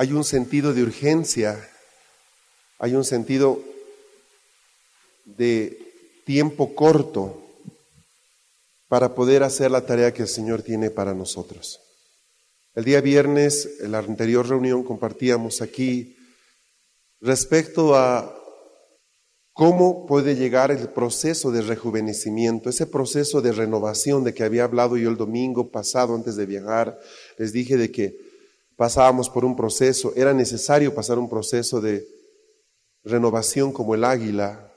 Hay un sentido de urgencia, hay un sentido de tiempo corto para poder hacer la tarea que el Señor tiene para nosotros. El día viernes, en la anterior reunión, compartíamos aquí respecto a cómo puede llegar el proceso de rejuvenecimiento, ese proceso de renovación de que había hablado yo el domingo pasado antes de viajar. Les dije de que pasábamos por un proceso, era necesario pasar un proceso de renovación como el águila.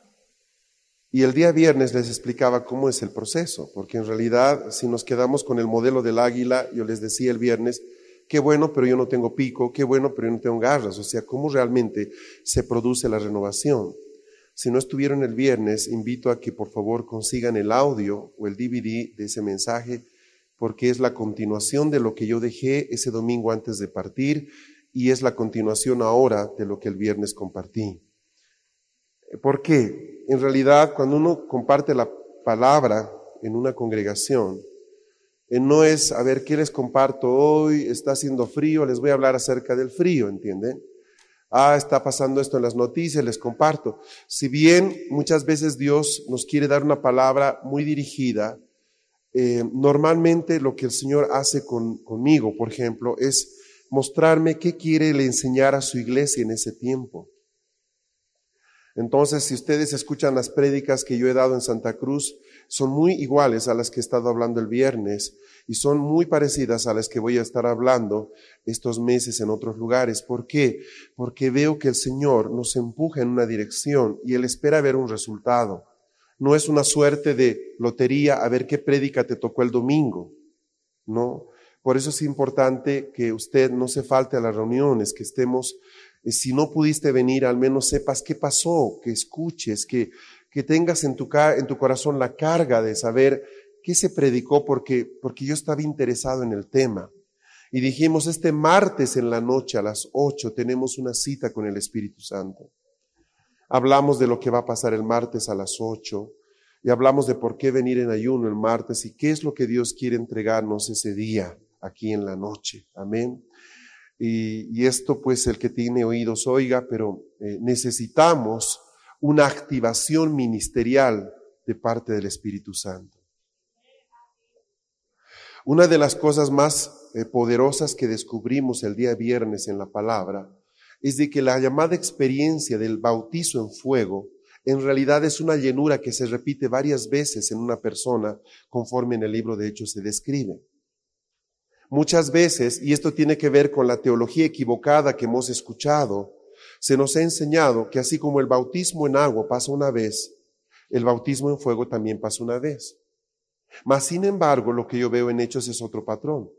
Y el día viernes les explicaba cómo es el proceso, porque en realidad si nos quedamos con el modelo del águila, yo les decía el viernes, qué bueno, pero yo no tengo pico, qué bueno, pero yo no tengo garras, o sea, cómo realmente se produce la renovación. Si no estuvieron el viernes, invito a que por favor consigan el audio o el DVD de ese mensaje porque es la continuación de lo que yo dejé ese domingo antes de partir y es la continuación ahora de lo que el viernes compartí. ¿Por qué? En realidad, cuando uno comparte la palabra en una congregación, eh, no es, a ver, ¿qué les comparto hoy? Está haciendo frío, les voy a hablar acerca del frío, ¿entienden? Ah, está pasando esto en las noticias, les comparto. Si bien muchas veces Dios nos quiere dar una palabra muy dirigida, eh, normalmente lo que el Señor hace conmigo, por ejemplo, es mostrarme qué quiere le enseñar a su iglesia en ese tiempo. Entonces, si ustedes escuchan las prédicas que yo he dado en Santa Cruz, son muy iguales a las que he estado hablando el viernes y son muy parecidas a las que voy a estar hablando estos meses en otros lugares. ¿Por qué? Porque veo que el Señor nos empuja en una dirección y Él espera ver un resultado. No es una suerte de lotería a ver qué prédica te tocó el domingo. No. Por eso es importante que usted no se falte a las reuniones, que estemos, eh, si no pudiste venir, al menos sepas qué pasó, que escuches, que, que tengas en tu, en tu corazón la carga de saber qué se predicó porque, porque yo estaba interesado en el tema. Y dijimos, este martes en la noche a las ocho tenemos una cita con el Espíritu Santo. Hablamos de lo que va a pasar el martes a las 8 y hablamos de por qué venir en ayuno el martes y qué es lo que Dios quiere entregarnos ese día aquí en la noche. Amén. Y, esto pues el que tiene oídos oiga, pero eh, necesitamos una activación ministerial de parte del Espíritu Santo. Una de las cosas más eh, poderosas que descubrimos el día viernes en la palabra es de que la llamada experiencia del bautizo en fuego en realidad es una llenura que se repite varias veces en una persona conforme en el libro de Hechos se describe. Muchas veces, y esto tiene que ver con la teología equivocada que hemos escuchado, se nos ha enseñado que así como el bautismo en agua pasa una vez, el bautismo en fuego también pasa una vez. Mas, sin embargo, lo que yo veo en Hechos es otro patrón.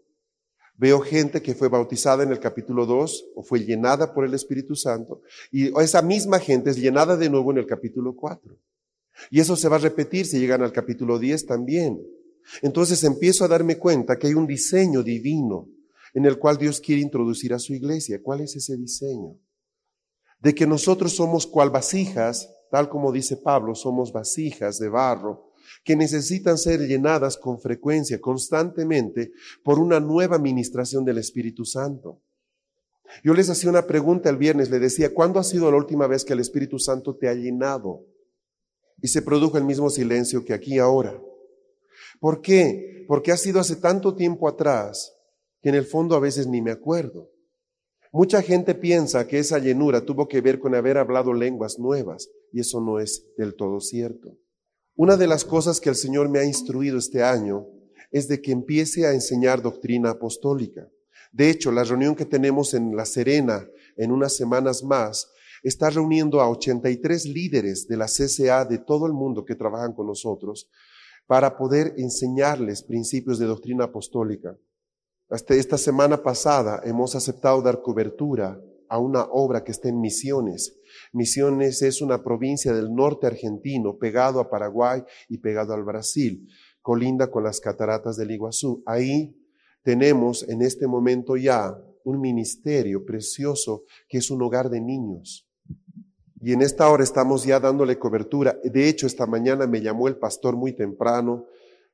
Veo gente que fue bautizada en el capítulo 2 o fue llenada por el Espíritu Santo y esa misma gente es llenada de nuevo en el capítulo 4. Y eso se va a repetir si llegan al capítulo 10 también. Entonces empiezo a darme cuenta que hay un diseño divino en el cual Dios quiere introducir a su iglesia. ¿Cuál es ese diseño? De que nosotros somos cual vasijas, tal como dice Pablo, somos vasijas de barro que necesitan ser llenadas con frecuencia, constantemente, por una nueva administración del Espíritu Santo. Yo les hacía una pregunta el viernes, le decía, ¿cuándo ha sido la última vez que el Espíritu Santo te ha llenado? Y se produjo el mismo silencio que aquí ahora. ¿Por qué? Porque ha sido hace tanto tiempo atrás que en el fondo a veces ni me acuerdo. Mucha gente piensa que esa llenura tuvo que ver con haber hablado lenguas nuevas y eso no es del todo cierto. Una de las cosas que el Señor me ha instruido este año es de que empiece a enseñar doctrina apostólica. De hecho, la reunión que tenemos en La Serena en unas semanas más está reuniendo a 83 líderes de la CCA de todo el mundo que trabajan con nosotros para poder enseñarles principios de doctrina apostólica. Hasta esta semana pasada hemos aceptado dar cobertura a una obra que está en Misiones. Misiones es una provincia del norte argentino, pegado a Paraguay y pegado al Brasil, colinda con las cataratas del Iguazú. Ahí tenemos en este momento ya un ministerio precioso que es un hogar de niños. Y en esta hora estamos ya dándole cobertura. De hecho, esta mañana me llamó el pastor muy temprano,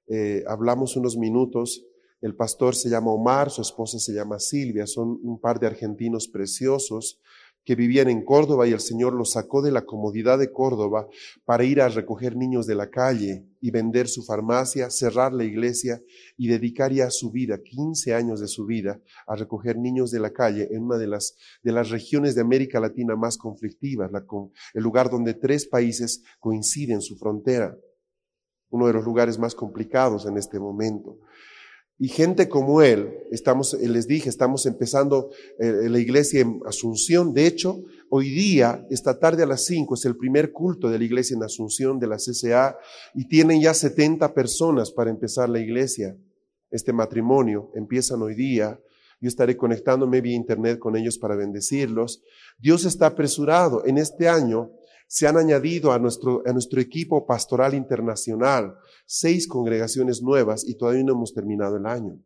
eh, hablamos unos minutos. El pastor se llama Omar, su esposa se llama Silvia, son un par de argentinos preciosos que vivían en Córdoba y el Señor los sacó de la comodidad de Córdoba para ir a recoger niños de la calle y vender su farmacia, cerrar la iglesia y dedicar ya su vida, 15 años de su vida, a recoger niños de la calle en una de las, de las regiones de América Latina más conflictivas, la, el lugar donde tres países coinciden su frontera, uno de los lugares más complicados en este momento. Y gente como él, estamos, les dije, estamos empezando eh, la iglesia en Asunción. De hecho, hoy día, esta tarde a las 5, es el primer culto de la iglesia en Asunción de la CCA y tienen ya 70 personas para empezar la iglesia. Este matrimonio empiezan hoy día. Yo estaré conectándome vía internet con ellos para bendecirlos. Dios está apresurado. En este año se han añadido a nuestro, a nuestro equipo pastoral internacional seis congregaciones nuevas y todavía no hemos terminado el año.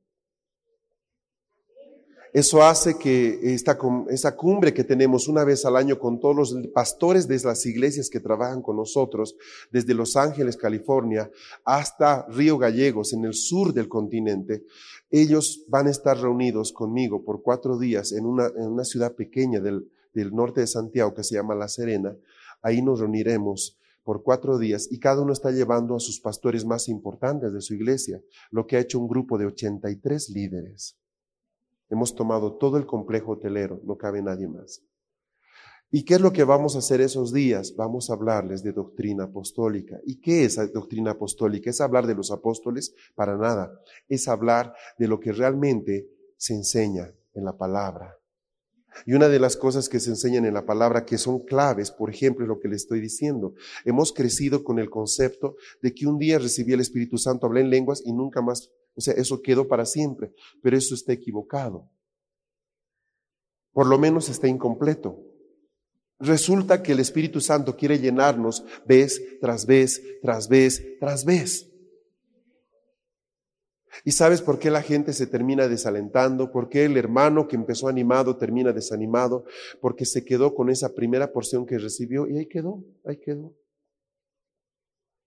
Eso hace que esta, esa cumbre que tenemos una vez al año con todos los pastores de las iglesias que trabajan con nosotros, desde Los Ángeles, California, hasta Río Gallegos, en el sur del continente, ellos van a estar reunidos conmigo por cuatro días en una, en una ciudad pequeña del, del norte de Santiago que se llama La Serena, Ahí nos reuniremos por cuatro días y cada uno está llevando a sus pastores más importantes de su iglesia, lo que ha hecho un grupo de 83 líderes. Hemos tomado todo el complejo hotelero, no cabe nadie más. ¿Y qué es lo que vamos a hacer esos días? Vamos a hablarles de doctrina apostólica. ¿Y qué es doctrina apostólica? ¿Es hablar de los apóstoles? Para nada. Es hablar de lo que realmente se enseña en la palabra. Y una de las cosas que se enseñan en la palabra que son claves, por ejemplo, lo que le estoy diciendo, hemos crecido con el concepto de que un día recibí el Espíritu Santo, hablé en lenguas y nunca más, o sea, eso quedó para siempre, pero eso está equivocado. Por lo menos está incompleto. Resulta que el Espíritu Santo quiere llenarnos vez tras vez, tras vez, tras vez. ¿Y sabes por qué la gente se termina desalentando? ¿Por qué el hermano que empezó animado termina desanimado? Porque se quedó con esa primera porción que recibió y ahí quedó, ahí quedó.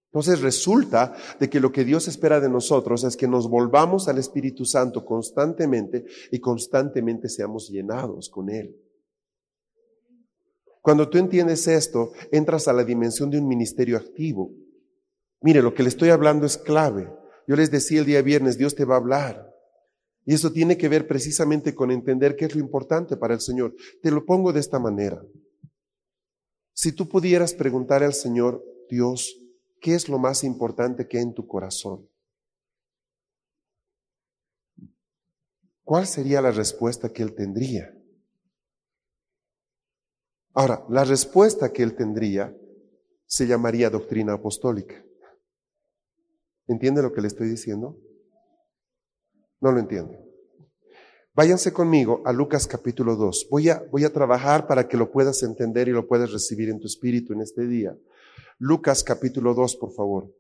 Entonces resulta de que lo que Dios espera de nosotros es que nos volvamos al Espíritu Santo constantemente y constantemente seamos llenados con Él. Cuando tú entiendes esto, entras a la dimensión de un ministerio activo. Mire, lo que le estoy hablando es clave. Yo les decía el día viernes, Dios te va a hablar. Y eso tiene que ver precisamente con entender qué es lo importante para el Señor. Te lo pongo de esta manera. Si tú pudieras preguntar al Señor, Dios, ¿qué es lo más importante que hay en tu corazón? ¿Cuál sería la respuesta que Él tendría? Ahora, la respuesta que Él tendría se llamaría doctrina apostólica. ¿Entiende lo que le estoy diciendo? No lo entiende. Váyanse conmigo a Lucas capítulo 2. Voy a, voy a trabajar para que lo puedas entender y lo puedas recibir en tu espíritu en este día. Lucas capítulo 2, por favor.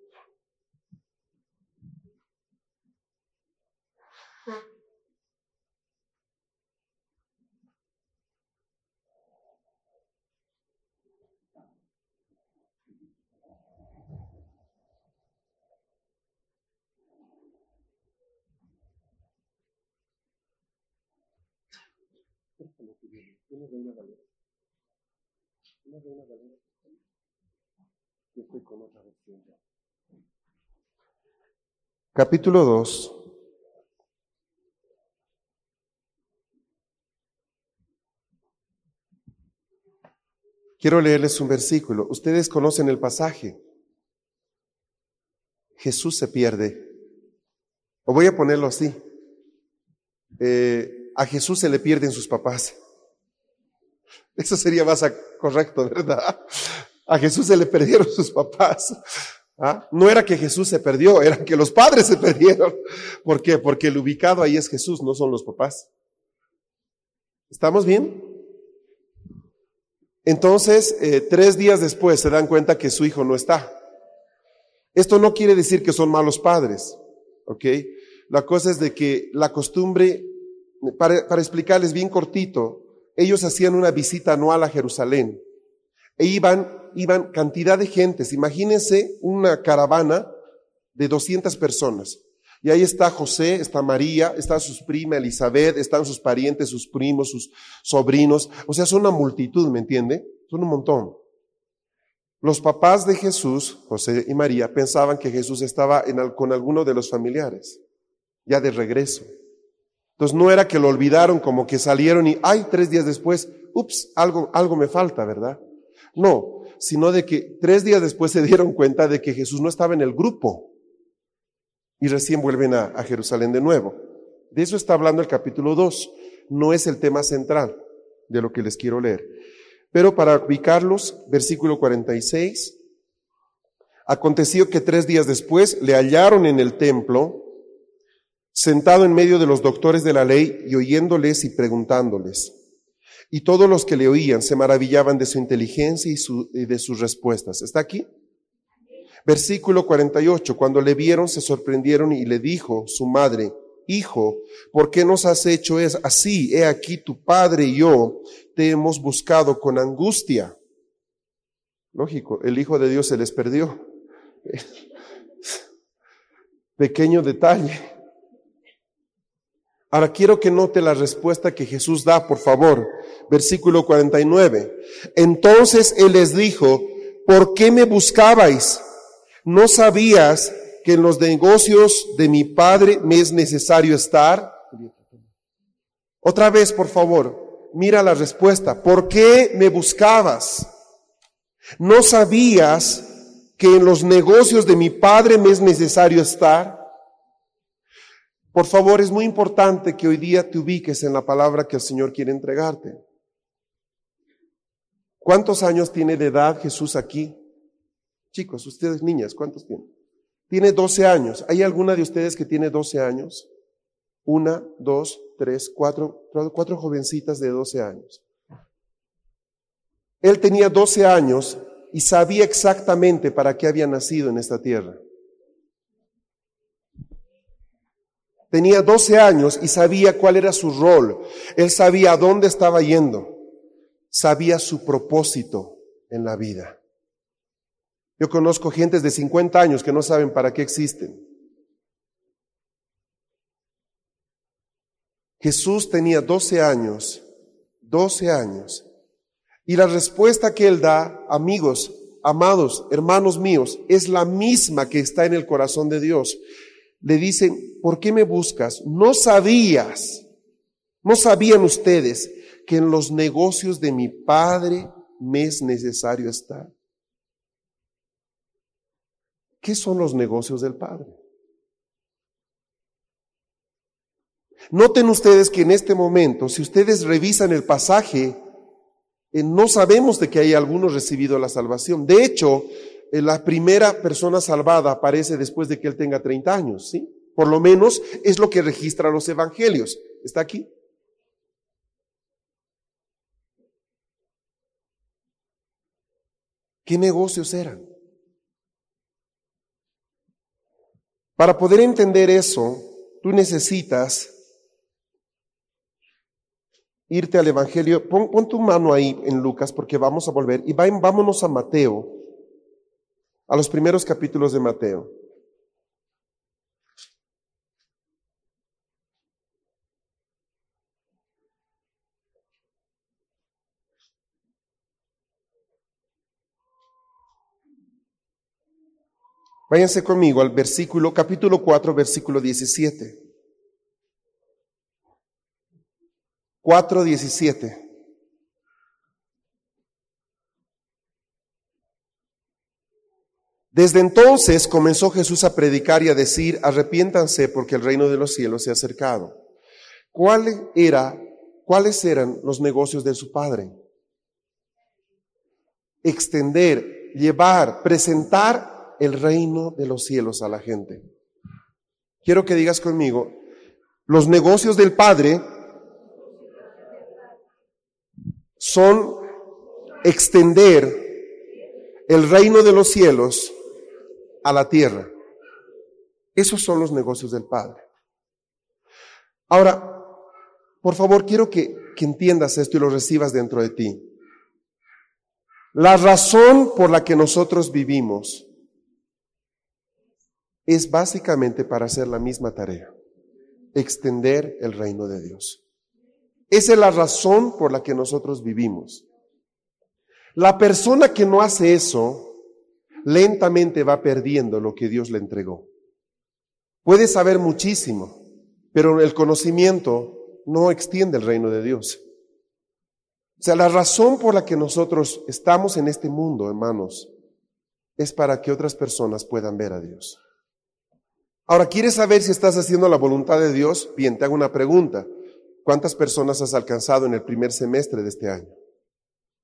Capítulo 2. Quiero leerles un versículo. Ustedes conocen el pasaje. Jesús se pierde. O voy a ponerlo así. Eh, a Jesús se le pierden sus papás. Eso sería más correcto, ¿verdad? A Jesús se le perdieron sus papás. ¿Ah? No era que Jesús se perdió, era que los padres se perdieron. ¿Por qué? Porque el ubicado ahí es Jesús, no son los papás. ¿Estamos bien? Entonces, eh, tres días después se dan cuenta que su hijo no está. Esto no quiere decir que son malos padres, ¿ok? La cosa es de que la costumbre, para, para explicarles bien cortito, ellos hacían una visita anual a Jerusalén e iban iban cantidad de gentes. Imagínense una caravana de 200 personas. Y ahí está José, está María, está su prima Elizabeth, están sus parientes, sus primos, sus sobrinos. O sea, son una multitud, ¿me entiende? Son un montón. Los papás de Jesús, José y María, pensaban que Jesús estaba con alguno de los familiares, ya de regreso. Entonces no era que lo olvidaron como que salieron y, ay, tres días después, ups, algo, algo me falta, ¿verdad? No, sino de que tres días después se dieron cuenta de que Jesús no estaba en el grupo y recién vuelven a, Jerusalén de nuevo. De eso está hablando el capítulo 2. No es el tema central de lo que les quiero leer. Pero para ubicarlos, versículo 46, aconteció que tres días después le hallaron en el templo, sentado en medio de los doctores de la ley y oyéndoles y preguntándoles. Y todos los que le oían se maravillaban de su inteligencia y, de sus respuestas. ¿Está aquí? Versículo 48. Cuando le vieron se sorprendieron y le dijo su madre, Hijo, ¿por qué nos has hecho es así? He aquí tu padre y yo te hemos buscado con angustia. Lógico, el Hijo de Dios se les perdió. Pequeño detalle. Ahora quiero que note la respuesta que Jesús da, por favor. Versículo 49. Entonces Él les dijo, ¿por qué me buscabais? ¿No sabías que en los negocios de mi Padre me es necesario estar? Otra vez, por favor, mira la respuesta. ¿Por qué me buscabas? ¿No sabías que en los negocios de mi Padre me es necesario estar? Por favor, es muy importante que hoy día te ubiques en la palabra que el Señor quiere entregarte. ¿Cuántos años tiene de edad Jesús aquí? Chicos, ustedes niñas, ¿cuántos tienen? Tiene 12 años. ¿Hay alguna de ustedes que tiene 12 años? Una, dos, tres, cuatro, cuatro jovencitas de 12 años. Él tenía 12 años y sabía exactamente para qué había nacido en esta tierra. Tenía 12 años y sabía cuál era su rol. Él sabía a dónde estaba yendo. Sabía su propósito en la vida. Yo conozco gentes de 50 años que no saben para qué existen. Jesús tenía 12 años, 12 años. Y la respuesta que él da, amigos, amados, hermanos míos, es la misma que está en el corazón de Dios le dicen, ¿por qué me buscas? No sabías, no sabían ustedes que en los negocios de mi Padre me es necesario estar. ¿Qué son los negocios del Padre? Noten ustedes que en este momento, si ustedes revisan el pasaje, eh, no sabemos de que hay algunos recibido la salvación. De hecho, la primera persona salvada aparece después de que él tenga 30 años, ¿sí? Por lo menos es lo que registran los evangelios. ¿Está aquí? ¿Qué negocios eran? Para poder entender eso, tú necesitas irte al Evangelio. Pon, tu mano ahí en Lucas porque vamos a volver y vámonos a Mateo a los primeros capítulos de Mateo. Váyanse conmigo al versículo, capítulo 4, versículo 17. 4, 17. Desde entonces comenzó Jesús a predicar y a decir, arrepiéntanse porque el reino de los cielos se ha acercado. ¿Cuál era, ¿Cuáles eran los negocios de su padre? Extender, llevar, presentar el reino de los cielos a la gente. Quiero que digas conmigo, los negocios del Padre son extender el reino de los cielos a la tierra. Esos son los negocios del Padre. Ahora, por favor, quiero que, que entiendas esto y lo recibas dentro de ti. La razón por la que nosotros vivimos es básicamente para hacer la misma tarea, extender el reino de Dios. Esa es la razón por la que nosotros vivimos. La persona que no hace eso, lentamente va perdiendo lo que Dios le entregó. Puede saber muchísimo, pero el conocimiento no extiende el reino de Dios. O sea, la razón por la que nosotros estamos en este mundo, hermanos, es para que otras personas puedan ver a Dios. Ahora, ¿quieres saber si estás haciendo la voluntad de Dios? Bien, te hago una pregunta. ¿Cuántas personas has alcanzado en el primer semestre de este año?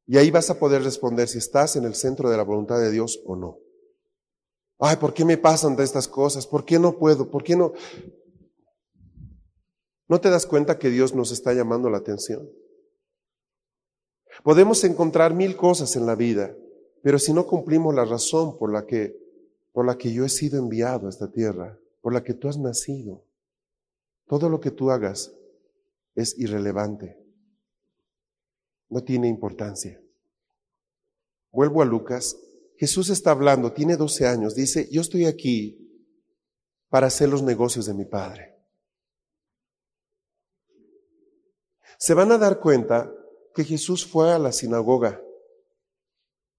Y ahí vas a poder responder si estás en el centro de la voluntad de Dios o no. Ay, ¿por qué me pasan de estas cosas? ¿Por qué no puedo? ¿Por qué no? ¿No te das cuenta que Dios nos está llamando la atención? Podemos encontrar mil cosas en la vida, pero si no cumplimos la razón por la que, por la que yo he sido enviado a esta tierra, por la que tú has nacido, todo lo que tú hagas es irrelevante no tiene importancia. Vuelvo a Lucas. Jesús está hablando, tiene 12 años, dice, yo estoy aquí para hacer los negocios de mi Padre. Se van a dar cuenta que Jesús fue a la sinagoga,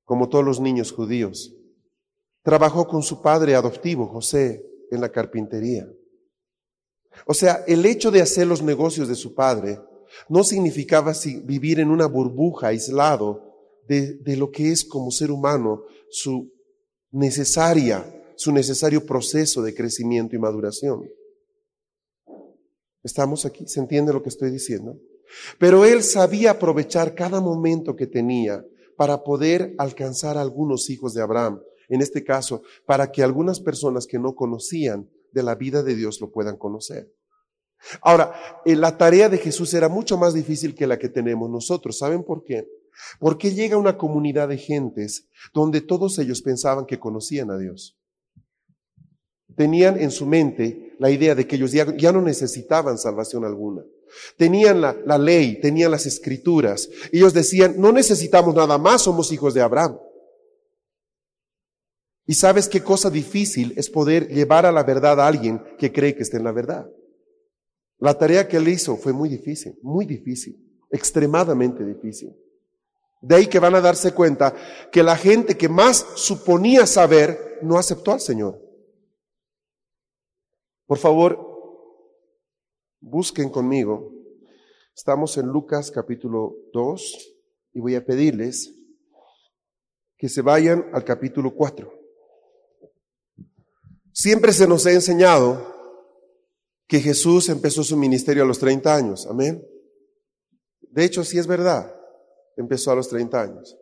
como todos los niños judíos. Trabajó con su padre adoptivo, José, en la carpintería. O sea, el hecho de hacer los negocios de su padre no significaba vivir en una burbuja aislado de, lo que es como ser humano su necesaria, su necesario proceso de crecimiento y maduración. ¿Estamos aquí? ¿Se entiende lo que estoy diciendo? Pero él sabía aprovechar cada momento que tenía para poder alcanzar a algunos hijos de Abraham, en este caso, para que algunas personas que no conocían de la vida de Dios lo puedan conocer. Ahora, eh, la tarea de Jesús era mucho más difícil que la que tenemos nosotros. ¿Saben por qué? Porque llega una comunidad de gentes donde todos ellos pensaban que conocían a Dios. Tenían en su mente la idea de que ellos ya, no necesitaban salvación alguna. Tenían la, la ley, tenían las escrituras. Ellos decían, no necesitamos nada más, somos hijos de Abraham. Y sabes qué cosa difícil es poder llevar a la verdad a alguien que cree que está en la verdad. La tarea que él hizo fue muy difícil, muy difícil, extremadamente difícil. De ahí que van a darse cuenta que la gente que más suponía saber no aceptó al Señor. Por favor, busquen conmigo. Estamos en Lucas capítulo 2 y voy a pedirles que se vayan al capítulo 4. Siempre se nos ha enseñado que Jesús empezó su ministerio a los 30 años. Amén. De hecho, sí es verdad, empezó a los 30 años.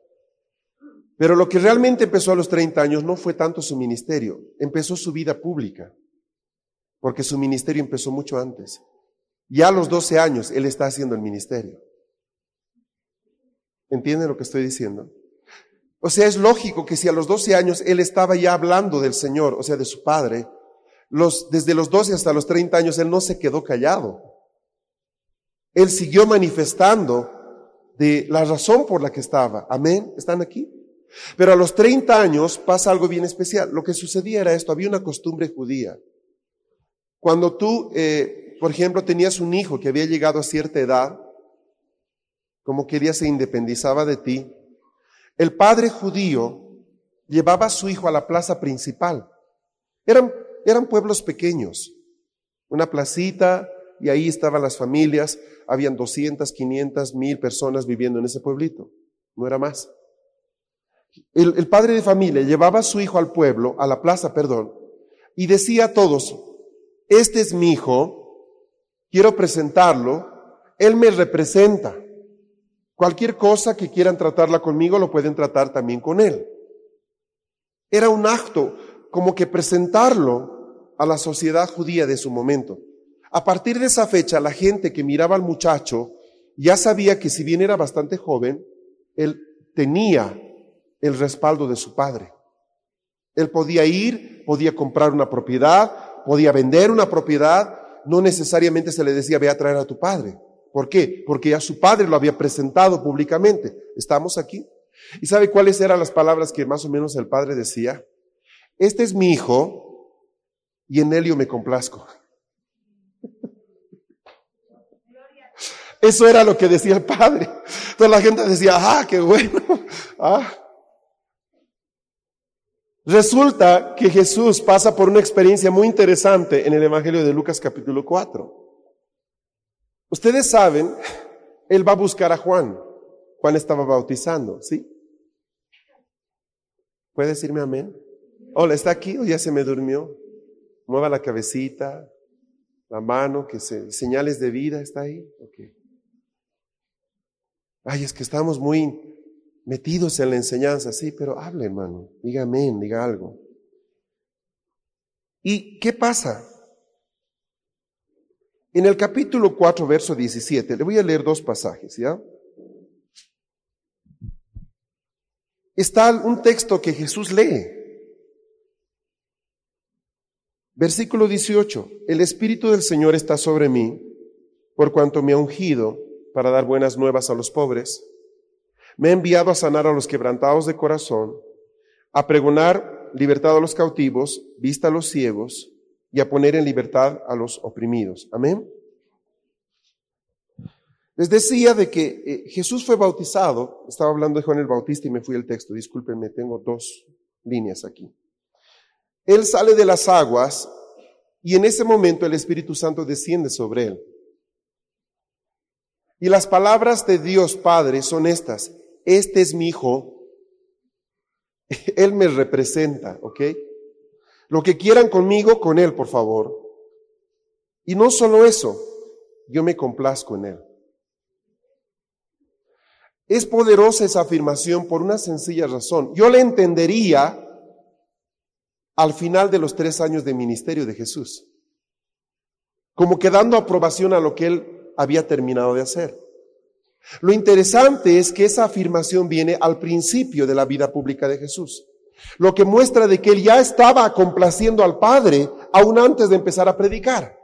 Pero lo que realmente empezó a los 30 años no fue tanto su ministerio, empezó su vida pública, porque su ministerio empezó mucho antes. Ya a los 12 años él está haciendo el ministerio. ¿Entienden lo que estoy diciendo? O sea, es lógico que si a los 12 años él estaba ya hablando del Señor, o sea, de su Padre, desde los 12 hasta los 30 años, él no se quedó callado. Él siguió manifestando de la razón por la que estaba. Amén. ¿Están aquí? Pero a los 30 años pasa algo bien especial. Lo que sucedía era esto, había una costumbre judía. Cuando tú, eh, por ejemplo, tenías un hijo que había llegado a cierta edad, como quería se independizaba de ti, el padre judío llevaba a su hijo a la plaza principal. Eran eran pueblos pequeños, una placita y ahí estaban las familias, habían 200, 500, mil personas viviendo en ese pueblito, no era más. El, el, padre de familia llevaba a su hijo al pueblo, a la plaza, perdón, y decía a todos, este es mi hijo, quiero presentarlo, él me representa. Cualquier cosa que quieran tratarla conmigo lo pueden tratar también con él. Era un acto como que presentarlo a la sociedad judía de su momento. A partir de esa fecha, la gente que miraba al muchacho ya sabía que si bien era bastante joven, él tenía el respaldo de su padre. Él podía ir, podía comprar una propiedad, podía vender una propiedad, no necesariamente se le decía ve a traer a tu padre. ¿Por qué? Porque ya su padre lo había presentado públicamente. ¿Estamos aquí? ¿Y sabe cuáles eran las palabras que más o menos el padre decía? Este es mi hijo y en él yo me complazco. Eso era lo que decía el padre. Entonces la gente decía, ah, qué bueno. Ah. Resulta que Jesús pasa por una experiencia muy interesante en el Evangelio de Lucas capítulo 4. Ustedes saben, él va a buscar a Juan. Juan estaba bautizando, ¿sí? ¿Puede decirme amén? Hola, ¿está aquí o ya se me durmió? Mueva la cabecita, la mano, que se, señales de vida, ¿está ahí? Okay. Ay, es que estamos muy metidos en la enseñanza, sí, pero hable, hermano, diga amén, diga algo. ¿Y qué pasa? En el capítulo 4, verso 17, le voy a leer dos pasajes, ¿ya? Está un texto que Jesús lee. Versículo 18, el Espíritu del Señor está sobre mí, por cuanto me ha ungido para dar buenas nuevas a los pobres. Me ha enviado a sanar a los quebrantados de corazón, a pregonar libertad a los cautivos, vista a los ciegos y a poner en libertad a los oprimidos. Amén. Les decía de que eh, Jesús fue bautizado, estaba hablando de Juan el Bautista y me fui el texto, discúlpenme, tengo dos líneas aquí. Él sale de las aguas y en ese momento el Espíritu Santo desciende sobre él. Y las palabras de Dios Padre son estas. Este es mi hijo. Él me representa, ¿ok? Lo que quieran conmigo, con Él, por favor. Y no solo eso, yo me complazco en Él. Es poderosa esa afirmación por una sencilla razón. Yo le entendería al final de los tres años de ministerio de Jesús, como que dando aprobación a lo que Él había terminado de hacer. Lo interesante es que esa afirmación viene al principio de la vida pública de Jesús, lo que muestra de que él ya estaba complaciendo al Padre aún antes de empezar a predicar.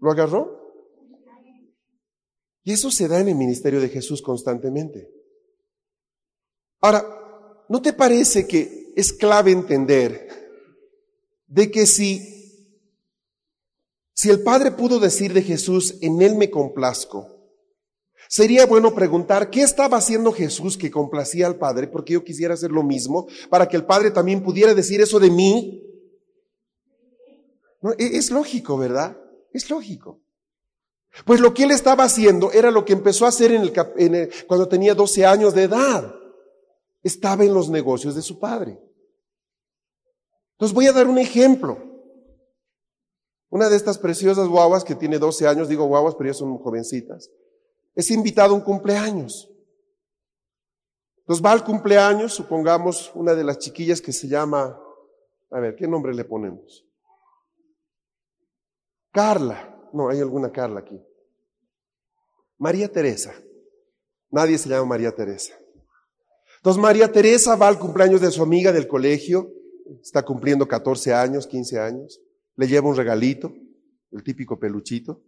¿Lo agarró? Y eso se da en el ministerio de Jesús constantemente. Ahora, ¿no te parece que es clave entender de que si si el Padre pudo decir de Jesús, en Él me complazco, sería bueno preguntar, ¿qué estaba haciendo Jesús que complacía al Padre? Porque yo quisiera hacer lo mismo, para que el Padre también pudiera decir eso de mí. E-, es lógico, ¿verdad? Es lógico. Pues lo que él estaba haciendo era lo que empezó a hacer en el, cuando tenía 12 años de edad. Estaba en los negocios de su padre. Entonces voy a dar un ejemplo. Una de estas preciosas guaguas que tiene 12 años, digo guaguas, pero ya son jovencitas, es invitado a un cumpleaños. Entonces va al cumpleaños, supongamos una de las chiquillas que se llama, a ver, ¿qué nombre le ponemos? Carla. No, hay alguna Carla aquí. María Teresa. Nadie se llama María Teresa. Entonces María Teresa va al cumpleaños de su amiga del colegio, está cumpliendo 14 años, 15 años le lleva un regalito, el típico peluchito.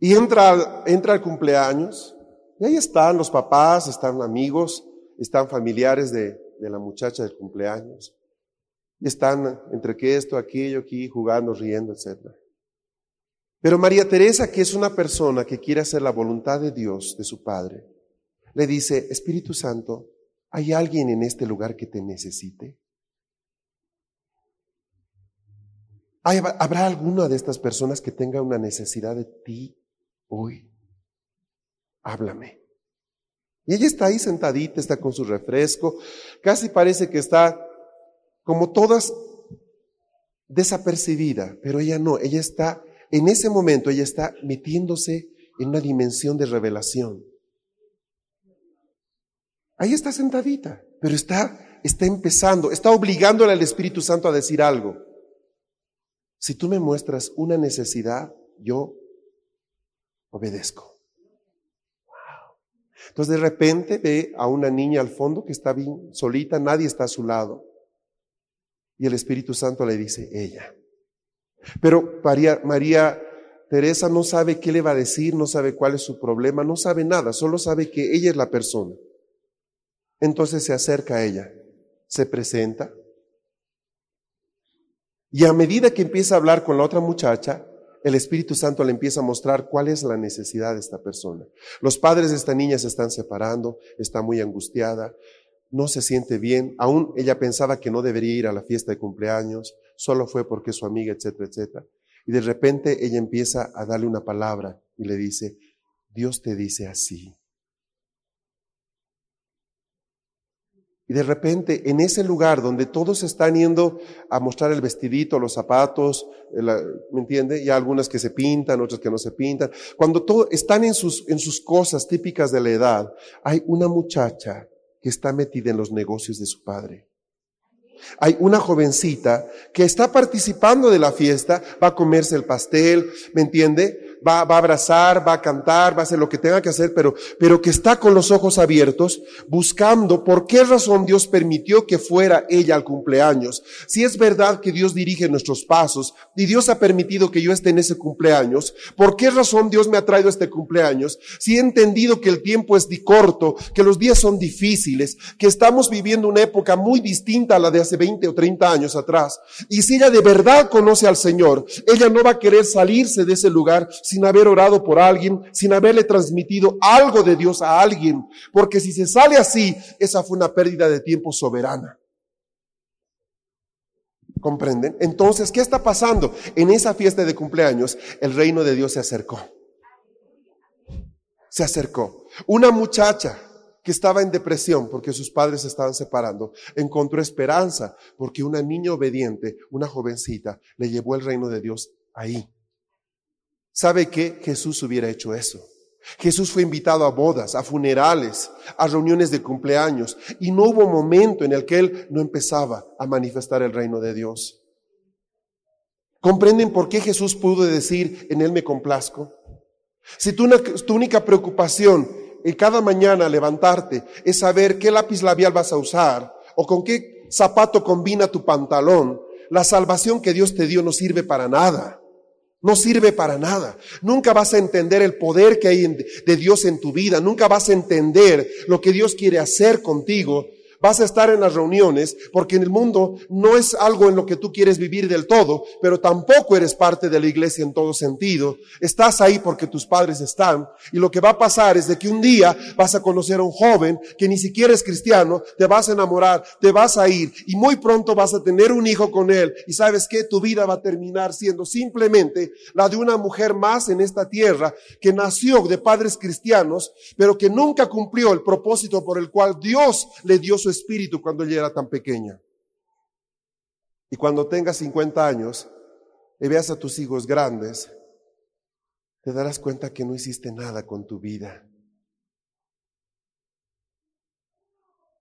Y entra, entra al cumpleaños, y ahí están los papás, están amigos, están familiares de, de la muchacha del cumpleaños. Y están entre que esto, aquello, aquí, jugando, riendo, etc. Pero María Teresa, que es una persona que quiere hacer la voluntad de Dios, de su Padre, le dice, Espíritu Santo, ¿Hay alguien en este lugar que te necesite? ¿Habrá alguna de estas personas que tenga una necesidad de ti hoy? Háblame. Y ella está ahí sentadita, está con su refresco, casi parece que está como todas desapercibida, pero ella no, ella está, en ese momento ella está metiéndose en una dimensión de revelación. Ahí está sentadita, pero está, está empezando, está obligándole al Espíritu Santo a decir algo. Si tú me muestras una necesidad, yo obedezco. Entonces de repente ve a una niña al fondo que está bien solita, nadie está a su lado. Y el Espíritu Santo le dice, ella. Pero María, Teresa no sabe qué le va a decir, no sabe cuál es su problema, no sabe nada, solo sabe que ella es la persona. Entonces se acerca a ella, se presenta. Y a medida que empieza a hablar con la otra muchacha, el Espíritu Santo le empieza a mostrar cuál es la necesidad de esta persona. Los padres de esta niña se están separando, está muy angustiada, no se siente bien, aún ella pensaba que no debería ir a la fiesta de cumpleaños, solo fue porque su amiga, etcétera, etcétera. Y de repente ella empieza a darle una palabra y le dice, Dios te dice así. Y de repente, en ese lugar donde todos están yendo a mostrar el vestidito, los zapatos, eh, ¿me entiende? Y algunas que se pintan, otras que no se pintan. Cuando todos están en sus, en sus cosas típicas de la edad, hay una muchacha que está metida en los negocios de su padre. Hay una jovencita que está participando de la fiesta, va a comerse el pastel, ¿me entiende? Va, va, a abrazar, va a cantar, va a hacer lo que tenga que hacer, pero, pero que está con los ojos abiertos, buscando por qué razón Dios permitió que fuera ella al cumpleaños. Si es verdad que Dios dirige nuestros pasos y Dios ha permitido que yo esté en ese cumpleaños, ¿por qué razón Dios me ha traído este cumpleaños? Si he entendido que el tiempo es corto, que los días son difíciles, que estamos viviendo una época muy distinta a la de hace 20 o 30 años atrás, y si ella de verdad conoce al Señor, ella no va a querer salirse de ese lugar sin haber orado por alguien, sin haberle transmitido algo de Dios a alguien, porque si se sale así, esa fue una pérdida de tiempo soberana. ¿Comprenden? Entonces, ¿qué está pasando? En esa fiesta de cumpleaños, el reino de Dios se acercó. Se acercó. Una muchacha que estaba en depresión porque sus padres se estaban separando, encontró esperanza porque una niña obediente, una jovencita, le llevó el reino de Dios ahí. ¿Sabe qué? Jesús hubiera hecho eso. Jesús fue invitado a bodas, a funerales, a reuniones de cumpleaños y no hubo momento en el que él no empezaba a manifestar el reino de Dios. ¿Comprenden por qué Jesús pudo decir, en él me complazco? Si tu, tu única preocupación en cada mañana levantarte es saber qué lápiz labial vas a usar o con qué zapato combina tu pantalón, la salvación que Dios te dio no sirve para nada. No sirve para nada. Nunca vas a entender el poder que hay de Dios en tu vida. Nunca vas a entender lo que Dios quiere hacer contigo Vas a estar en las reuniones porque en el mundo no es algo en lo que tú quieres vivir del todo, pero tampoco eres parte de la iglesia en todo sentido. Estás ahí porque tus padres están y lo que va a pasar es de que un día vas a conocer a un joven que ni siquiera es cristiano, te vas a enamorar, te vas a ir y muy pronto vas a tener un hijo con él y sabes que tu vida va a terminar siendo simplemente la de una mujer más en esta tierra que nació de padres cristianos, pero que nunca cumplió el propósito por el cual Dios le dio su espíritu cuando ella era tan pequeña. Y cuando tengas 50 años y veas a tus hijos grandes, te darás cuenta que no hiciste nada con tu vida.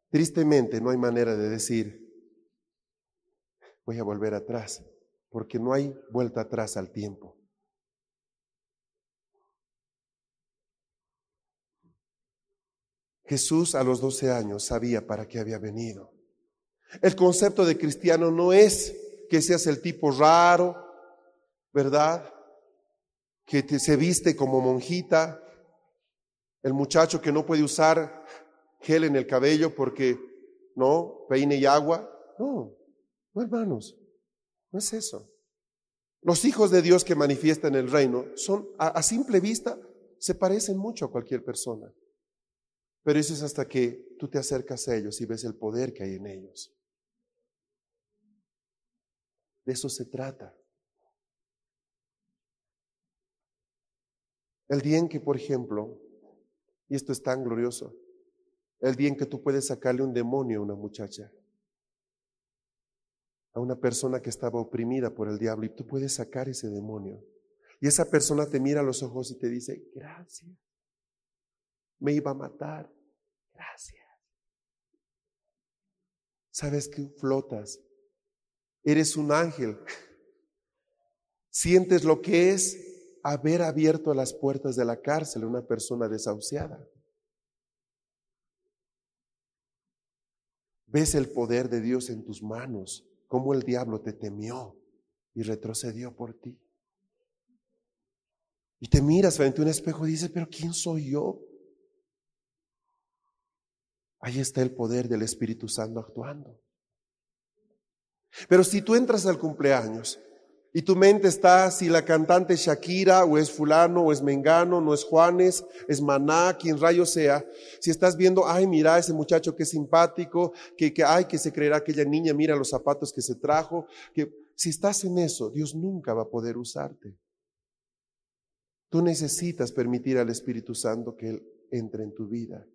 Tristemente no hay manera de decir, voy a volver atrás, porque no hay vuelta atrás al tiempo. Jesús a los 12 años sabía para qué había venido. El concepto de cristiano no es que seas el tipo raro, ¿verdad? Que te, se viste como monjita, el muchacho que no puede usar gel en el cabello porque no, peine y agua. No, no hermanos, no es eso. Los hijos de Dios que manifiestan el reino son, a simple vista, se parecen mucho a cualquier persona. Pero eso es hasta que tú te acercas a ellos y ves el poder que hay en ellos. De eso se trata. El día en que, por ejemplo, y esto es tan glorioso, el día en que tú puedes sacarle un demonio a una muchacha, a una persona que estaba oprimida por el diablo, y tú puedes sacar ese demonio. Y esa persona te mira a los ojos y te dice, gracias, me iba a matar, Gracias. sabes que flotas. Eres un ángel. Sientes lo que es haber abierto las puertas de la cárcel a una persona desahuciada. Ves el poder de Dios en tus manos, cómo el diablo te temió y retrocedió por ti. Y te miras frente a un espejo y dices, pero ¿quién soy yo? Ahí está el poder del Espíritu Santo actuando. Pero si tú entras al cumpleaños y tu mente está si la cantante es Shakira o es fulano o es Mengano, no es Juanes, es Maná, quien rayo sea, si estás viendo, ay, mira ese muchacho que es simpático, que, que ay, que se creerá aquella niña, mira los zapatos que se trajo, que si estás en eso, Dios nunca va a poder usarte. Tú necesitas permitir al Espíritu Santo que Él entre en tu vida.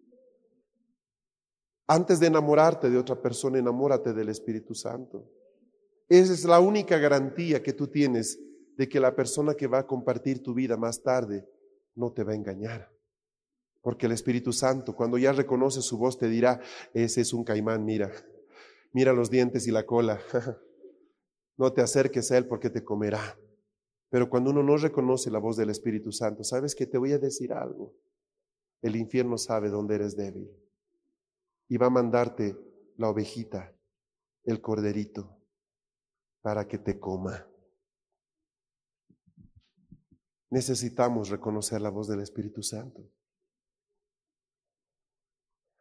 Antes de enamorarte de otra persona, enamórate del Espíritu Santo. Esa es la única garantía que tú tienes de que la persona que va a compartir tu vida más tarde no te va a engañar. Porque el Espíritu Santo, cuando ya reconoce su voz, te dirá, ese es un caimán, mira, mira los dientes y la cola. No te acerques a él porque te comerá. Pero cuando uno no reconoce la voz del Espíritu Santo, ¿sabes que te voy a decir algo? El infierno sabe dónde eres débil y va a mandarte la ovejita, el corderito, para que te coma. Necesitamos reconocer la voz del Espíritu Santo.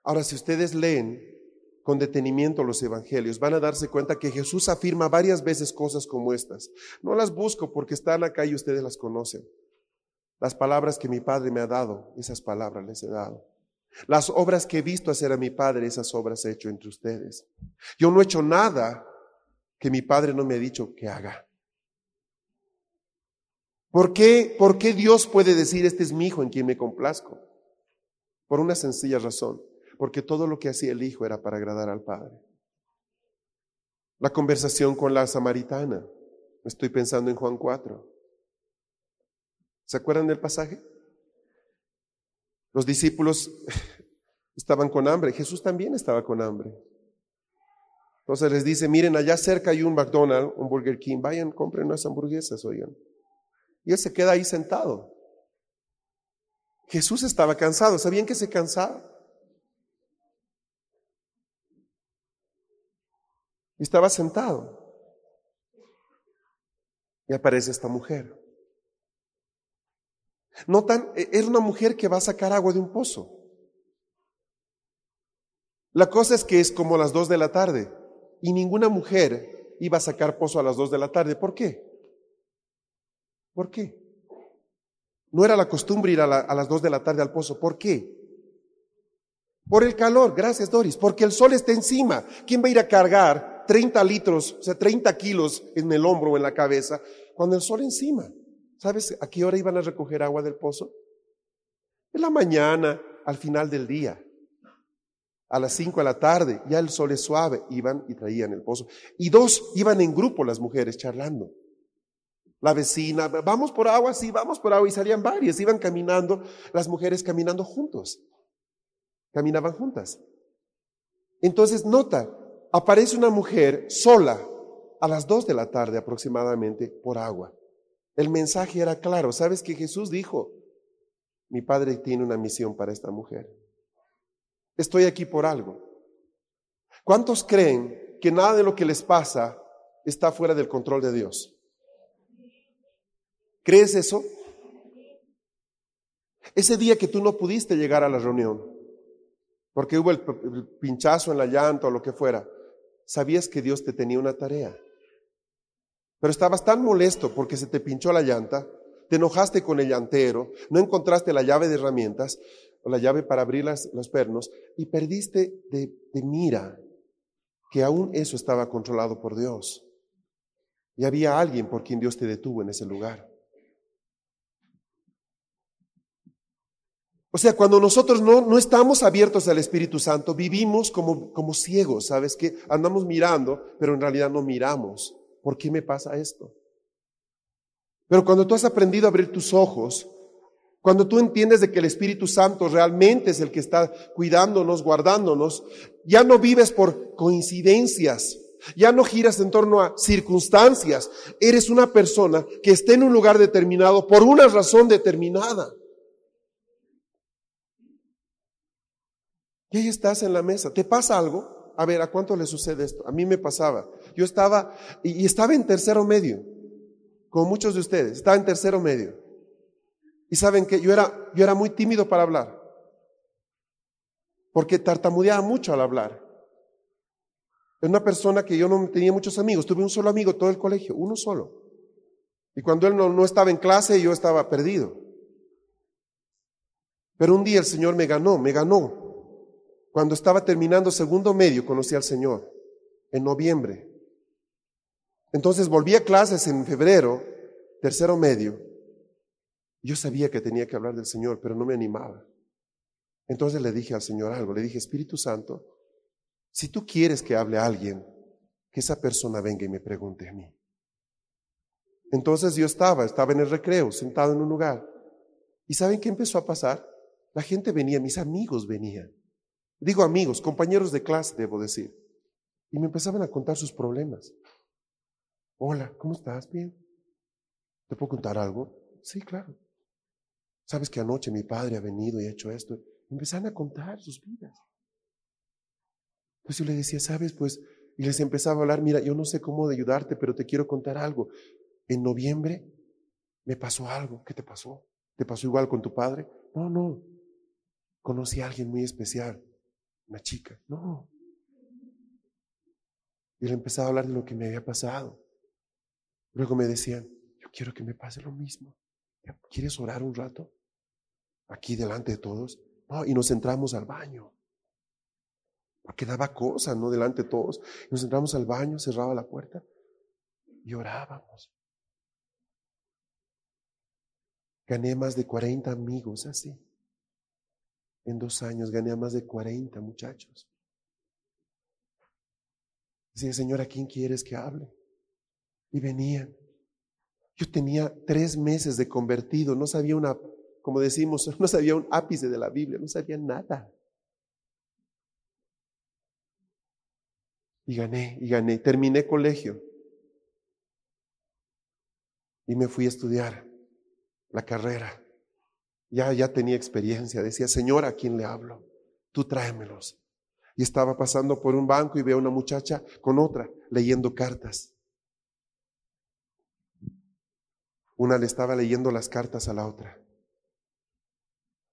Ahora, si ustedes leen con detenimiento los evangelios, van a darse cuenta que Jesús afirma varias veces cosas como estas. No las busco porque están acá y ustedes las conocen. Las palabras que mi Padre me ha dado, esas palabras les he dado. Las obras que he visto hacer a mi Padre, esas obras he hecho entre ustedes. Yo no he hecho nada que mi padre no me ha dicho que haga? ¿Por qué, ¿Por qué Dios puede decir, este es mi hijo en quien me complazco? Por una sencilla razón, porque todo lo que hacía el hijo era para agradar al padre. La conversación con la samaritana, estoy pensando en Juan 4. ¿Se acuerdan del pasaje? Los discípulos estaban con hambre, Jesús también estaba con hambre. Entonces les dice, miren, allá cerca hay un McDonald's, un Burger King, vayan, compren unas hamburguesas, oigan. Y él se queda ahí sentado. Jesús estaba cansado, ¿sabían que se cansaba? Y estaba sentado. Y aparece esta mujer. Notan, e-, es una mujer que va a sacar agua de un pozo. La cosa es que es como las dos de la tarde y ninguna mujer iba a sacar pozo a las dos de la tarde. ¿Por qué? ¿Por qué? No era la costumbre ir a, las dos de la tarde al pozo. ¿Por qué? Por el calor, gracias Doris, porque el sol está encima. ¿Quién va a ir a cargar 30 litros, o sea, 30 kilos en el hombro o en la cabeza cuando el sol encima? ¿Sabes a qué hora iban a recoger agua del pozo? En la mañana, al final del día a las 5 de la tarde, ya el sol es suave, iban y traían el pozo. Y dos, iban en grupo las mujeres charlando. La vecina, vamos por agua, sí, vamos por agua, y salían varias, iban caminando, las mujeres caminando juntos, caminaban juntas. Entonces, nota, aparece una mujer sola a las 2 de la tarde aproximadamente por agua. El mensaje era claro, ¿sabes que Jesús dijo? Mi padre tiene una misión para esta mujer. Estoy aquí por algo. ¿Cuántos creen que nada de lo que les pasa está fuera del control de Dios? ¿Crees eso? Ese día que tú no pudiste llegar a la reunión, porque hubo el, pinchazo en la llanta o lo que fuera, sabías que Dios te tenía una tarea. Pero estabas tan molesto porque se te pinchó la llanta, te enojaste con el llantero, no encontraste la llave de herramientas, o la llave para abrir los pernos y perdiste de, de mira que aún eso estaba controlado por Dios. Y había alguien por quien Dios te detuvo en ese lugar. O sea, cuando nosotros no, no estamos abiertos al Espíritu Santo, vivimos como, como ciegos, ¿sabes? Que andamos mirando, pero en realidad no miramos. ¿Por qué me pasa esto? Pero cuando tú has aprendido a abrir tus ojos Cuando tú entiendes de que el Espíritu Santo realmente es el que está cuidándonos, guardándonos, ya no vives por coincidencias, ya no giras en torno a circunstancias. Eres una persona que está en un lugar determinado por una razón determinada. Y ahí estás en la mesa. ¿Te pasa algo? A ver, ¿a cuánto le sucede esto? A mí me pasaba. Yo estaba, y estaba en tercero medio, como muchos de ustedes, estaba en tercero medio. Y saben que yo era, yo era muy tímido para hablar, porque tartamudeaba mucho al hablar. Era una persona que yo no tenía muchos amigos, tuve un solo amigo todo el colegio, uno solo. Y cuando él no, no estaba en clase, yo estaba perdido. Pero un día el Señor me ganó, me ganó. Cuando estaba terminando segundo medio, conocí al Señor, en noviembre. Entonces volví a clases en febrero, tercero medio. Yo sabía que tenía que hablar del Señor, pero no me animaba. Entonces le dije al Señor algo, le dije, Espíritu Santo, si tú quieres que hable a alguien, que esa persona venga y me pregunte a mí. Entonces yo estaba, estaba en el recreo, sentado en un lugar. ¿Y saben qué empezó a pasar? La gente venía, mis amigos venían. Digo amigos, compañeros de clase, debo decir. Y me empezaban a contar sus problemas. Hola, ¿cómo estás? Bien. ¿Te puedo contar algo? Sí, claro. Sabes que anoche mi padre ha venido y ha hecho esto. Empezaron a contar sus vidas. Pues yo le decía, sabes, pues, y les empezaba a hablar, mira, yo no sé cómo de ayudarte, pero te quiero contar algo. En noviembre me pasó algo. ¿Qué te pasó? ¿Te pasó igual con tu padre? No, no. Conocí a alguien muy especial una chica. No. Y le empezaba a hablar de lo que me había pasado. Luego me decían, yo quiero que me pase lo mismo. ¿Quieres orar un rato? Aquí delante de todos. No, y nos entramos al baño. Porque daba cosa, ¿no? Delante de todos. nos entramos al baño, cerraba la puerta y orábamos. Gané más de 40 amigos así. En dos años gané a más de 40 muchachos. Decía, Señor, ¿a quién quieres que hable? Y venían. Yo tenía tres meses de convertido, no sabía una, como decimos, no sabía un ápice de la Biblia, no sabía nada. Y gané, y gané. Terminé colegio. Y me fui a estudiar la carrera. Ya, ya tenía experiencia. Decía, Señor, ¿a quién le hablo? Tú tráemelos. Y estaba pasando por un banco y veo a una muchacha con otra leyendo cartas. Una le estaba leyendo las cartas a la otra.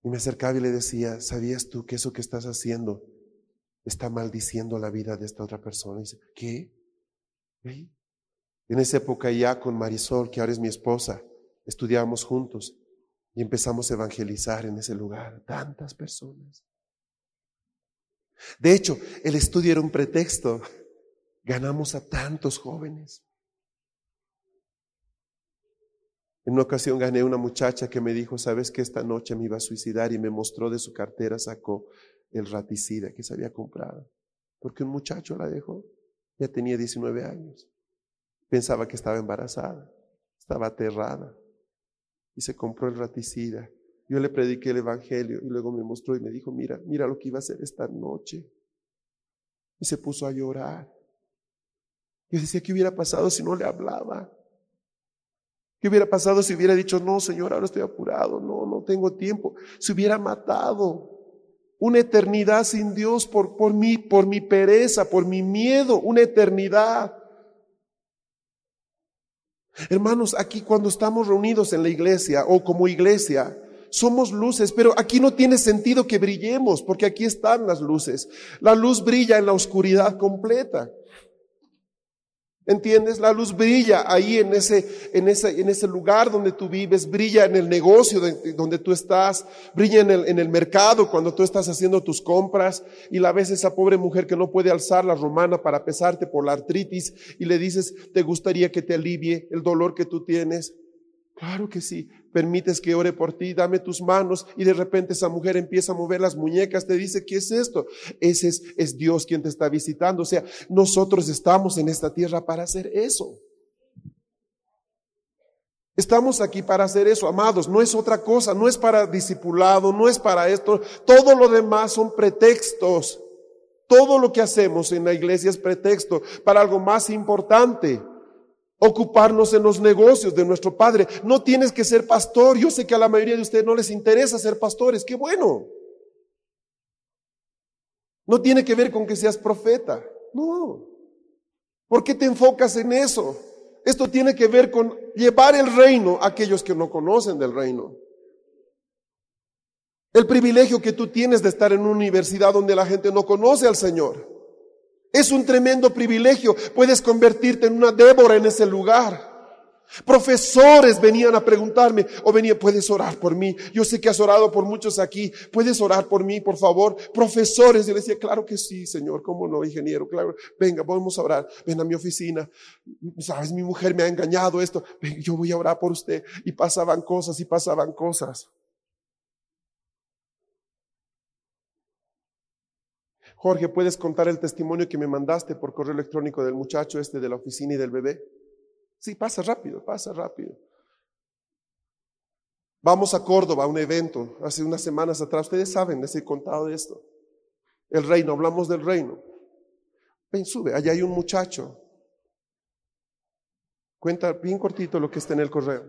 Y me acercaba y le decía, ¿sabías tú que eso que estás haciendo está maldiciendo la vida de esta otra persona? Y dice, ¿qué? En esa época ya con Marisol, que ahora es mi esposa, estudiábamos juntos. Y empezamos a evangelizar en ese lugar tantas personas. De hecho, el estudio era un pretexto. Ganamos a tantos jóvenes. En una ocasión gané una muchacha que me dijo, sabes que esta noche me iba a suicidar y me mostró de su cartera, sacó el raticida que se había comprado. Porque un muchacho la dejó, ya tenía 19 años. Pensaba que estaba embarazada, estaba aterrada y se compró el raticida. Yo le prediqué el Evangelio y luego me mostró y me dijo, mira, mira lo que iba a hacer esta noche. Y se puso a llorar. Yo decía, ¿qué hubiera pasado si no le hablaba? ¿Qué hubiera pasado si hubiera dicho, no, Señor, ahora estoy apurado, no, no tengo tiempo? Se hubiera matado. Una eternidad sin Dios por, por mí, por mi pereza, por mi miedo, una eternidad. Hermanos, aquí cuando estamos reunidos en la iglesia o como iglesia, somos luces, pero aquí no tiene sentido que brillemos, porque aquí están las luces. La luz brilla en la oscuridad completa. ¿Entiendes? La luz brilla ahí en ese, en ese, en ese lugar donde tú vives, brilla en el negocio donde tú estás, brilla en el, en el mercado cuando tú estás haciendo tus compras y la ves esa pobre mujer que no puede alzar la romana para pesarte por la artritis y le dices, ¿te gustaría que te alivie el dolor que tú tienes? Claro que sí. Permites que ore por ti, dame tus manos y de repente esa mujer empieza a mover las muñecas, te dice, ¿qué es esto? Ese es, Dios quien te está visitando. O sea, nosotros estamos en esta tierra para hacer eso. Estamos aquí para hacer eso, amados. No es otra cosa, no es para discipulado, no es para esto. Todo lo demás son pretextos. Todo lo que hacemos en la iglesia es pretexto para algo más importante. Ocuparnos en los negocios de nuestro Padre. No tienes que ser pastor. Yo sé que a la mayoría de ustedes no les interesa ser pastores. Qué bueno. No tiene que ver con que seas profeta. No. ¿Por qué te enfocas en eso? Esto tiene que ver con llevar el reino a aquellos que no conocen del reino. El privilegio que tú tienes de estar en una universidad donde la gente no conoce al Señor. Es un tremendo privilegio. Puedes convertirte en una Débora en ese lugar. Profesores venían a preguntarme o venían, puedes orar por mí. Yo sé que has orado por muchos aquí. Puedes orar por mí, por favor. Profesores, yo les decía, claro que sí, Señor. ¿Cómo no, ingeniero? Claro. Venga, vamos a orar. Ven a mi oficina. Sabes, mi mujer me ha engañado esto. Ven, yo voy a orar por usted. Y pasaban cosas y pasaban cosas. Jorge, ¿puedes contar el testimonio que me mandaste por correo electrónico del muchacho este de la oficina y del bebé? Sí, pasa rápido, pasa rápido. Vamos a Córdoba a un evento hace unas semanas atrás. Ustedes saben, les he contado de esto. El reino, hablamos del reino. Ven, sube, allá hay un muchacho. Cuenta bien cortito lo que está en el correo.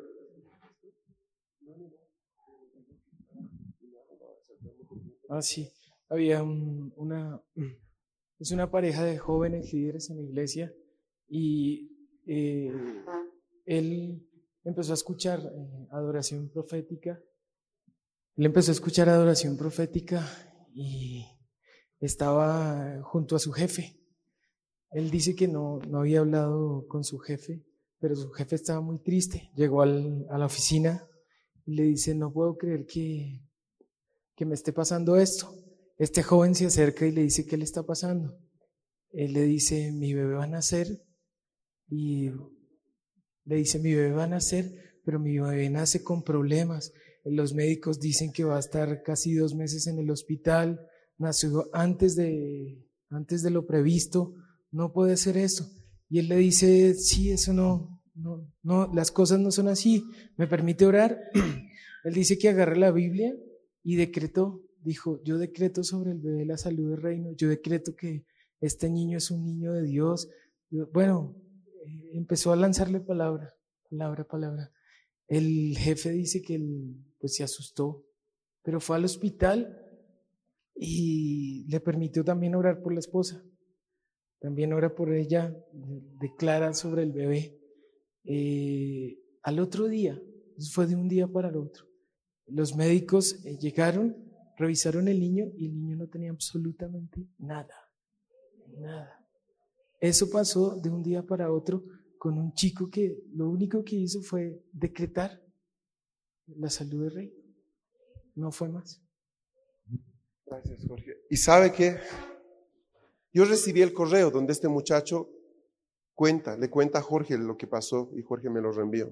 Ah, sí había una, es una pareja de jóvenes líderes en la iglesia y eh, él empezó a escuchar eh, adoración profética. Él empezó a escuchar adoración profética y estaba junto a su jefe. Él dice que no, no había hablado con su jefe, pero su jefe estaba muy triste. Llegó al, a la oficina y le dice, no puedo creer que, que me esté pasando esto. Este joven se acerca y le dice, ¿qué le está pasando? Él le dice, mi bebé va a nacer y le dice, mi bebé va a nacer, pero mi bebé nace con problemas. Los médicos dicen que va a estar casi dos meses en el hospital, nació antes de, antes de lo previsto, no puede ser eso. Y él le dice, sí, eso no, no, no, las cosas no son así, ¿me permite orar? él dice que agarra la Biblia y decretó dijo, yo decreto sobre el bebé la salud del reino, yo decreto que este niño es un niño de Dios. Bueno, eh, empezó a lanzarle palabra, palabra, palabra. El jefe dice que él pues se asustó, pero fue al hospital y le permitió también orar por la esposa. También ora por ella, declara sobre el bebé. Eh, al otro día, fue de un día para el otro, los médicos eh, llegaron Revisaron el niño y el niño no tenía absolutamente nada, nada. Eso pasó de un día para otro con un chico que lo único que hizo fue decretar la salud del rey. No fue más. Gracias, Jorge. ¿Y sabe qué? Yo recibí el correo donde este muchacho cuenta, le cuenta a Jorge lo que pasó y Jorge me lo reenvió.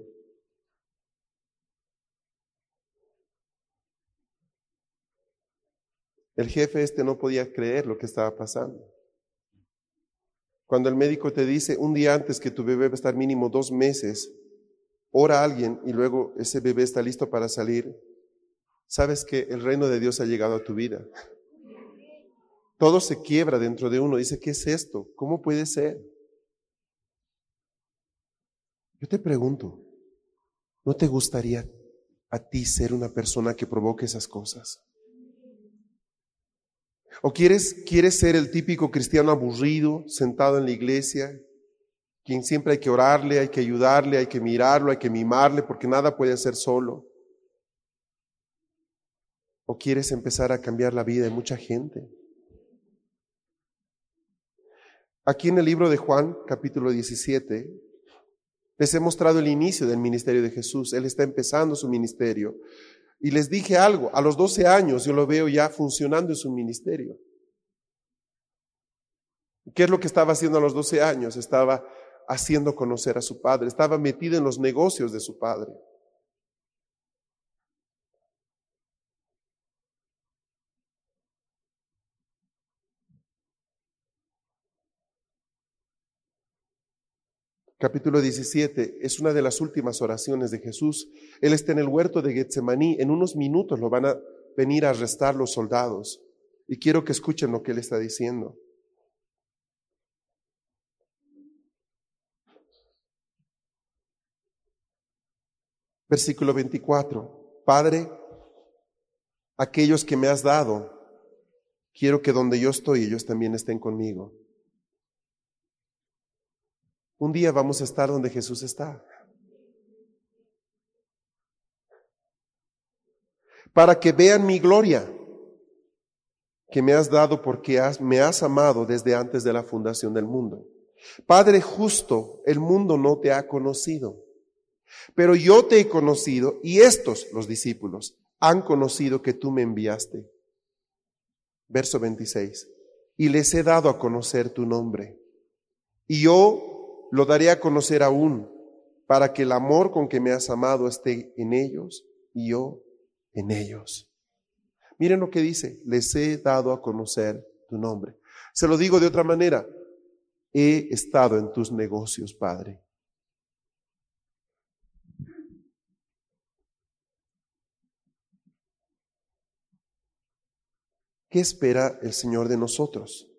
El jefe este no podía creer lo que estaba pasando. Cuando el médico te dice un día antes que tu bebé va a estar mínimo dos meses, ora a alguien y luego ese bebé está listo para salir, sabes que el reino de Dios ha llegado a tu vida. Todo se quiebra dentro de uno. Dice, ¿qué es esto? ¿Cómo puede ser? Yo te pregunto, ¿no te gustaría a ti ser una persona que provoque esas cosas? ¿O quieres, quieres ser el típico cristiano aburrido, sentado en la iglesia, quien siempre hay que orarle, hay que ayudarle, hay que mirarlo, hay que mimarle, porque nada puede hacer solo? ¿O quieres empezar a cambiar la vida de mucha gente? Aquí en el libro de Juan, capítulo 17, les he mostrado el inicio del ministerio de Jesús. Él está empezando su ministerio. Y les dije algo, a los 12 años yo lo veo ya funcionando en su ministerio. ¿Qué es lo que estaba haciendo a los 12 años? Estaba haciendo conocer a su padre, estaba metido en los negocios de su padre. Capítulo 17, es una de las últimas oraciones de Jesús. Él está en el huerto de Getsemaní. En unos minutos lo van a venir a arrestar los soldados. Y quiero que escuchen lo que él está diciendo. Versículo 24. Padre, aquellos que me has dado, quiero que donde yo estoy ellos también estén conmigo. Un día vamos a estar donde Jesús está. Para que vean mi gloria que me has dado porque me has amado desde antes de la fundación del mundo. Padre justo, el mundo no te ha conocido, pero yo te he conocido y estos, los discípulos, han conocido que tú me enviaste. Verso 26. Y les he dado a conocer tu nombre. Y yo lo daré a conocer aún, para que el amor con que me has amado esté en ellos y yo en ellos. Miren lo que dice, les he dado a conocer tu nombre. Se lo digo de otra manera, he estado en tus negocios, Padre. ¿Qué espera el Señor de nosotros?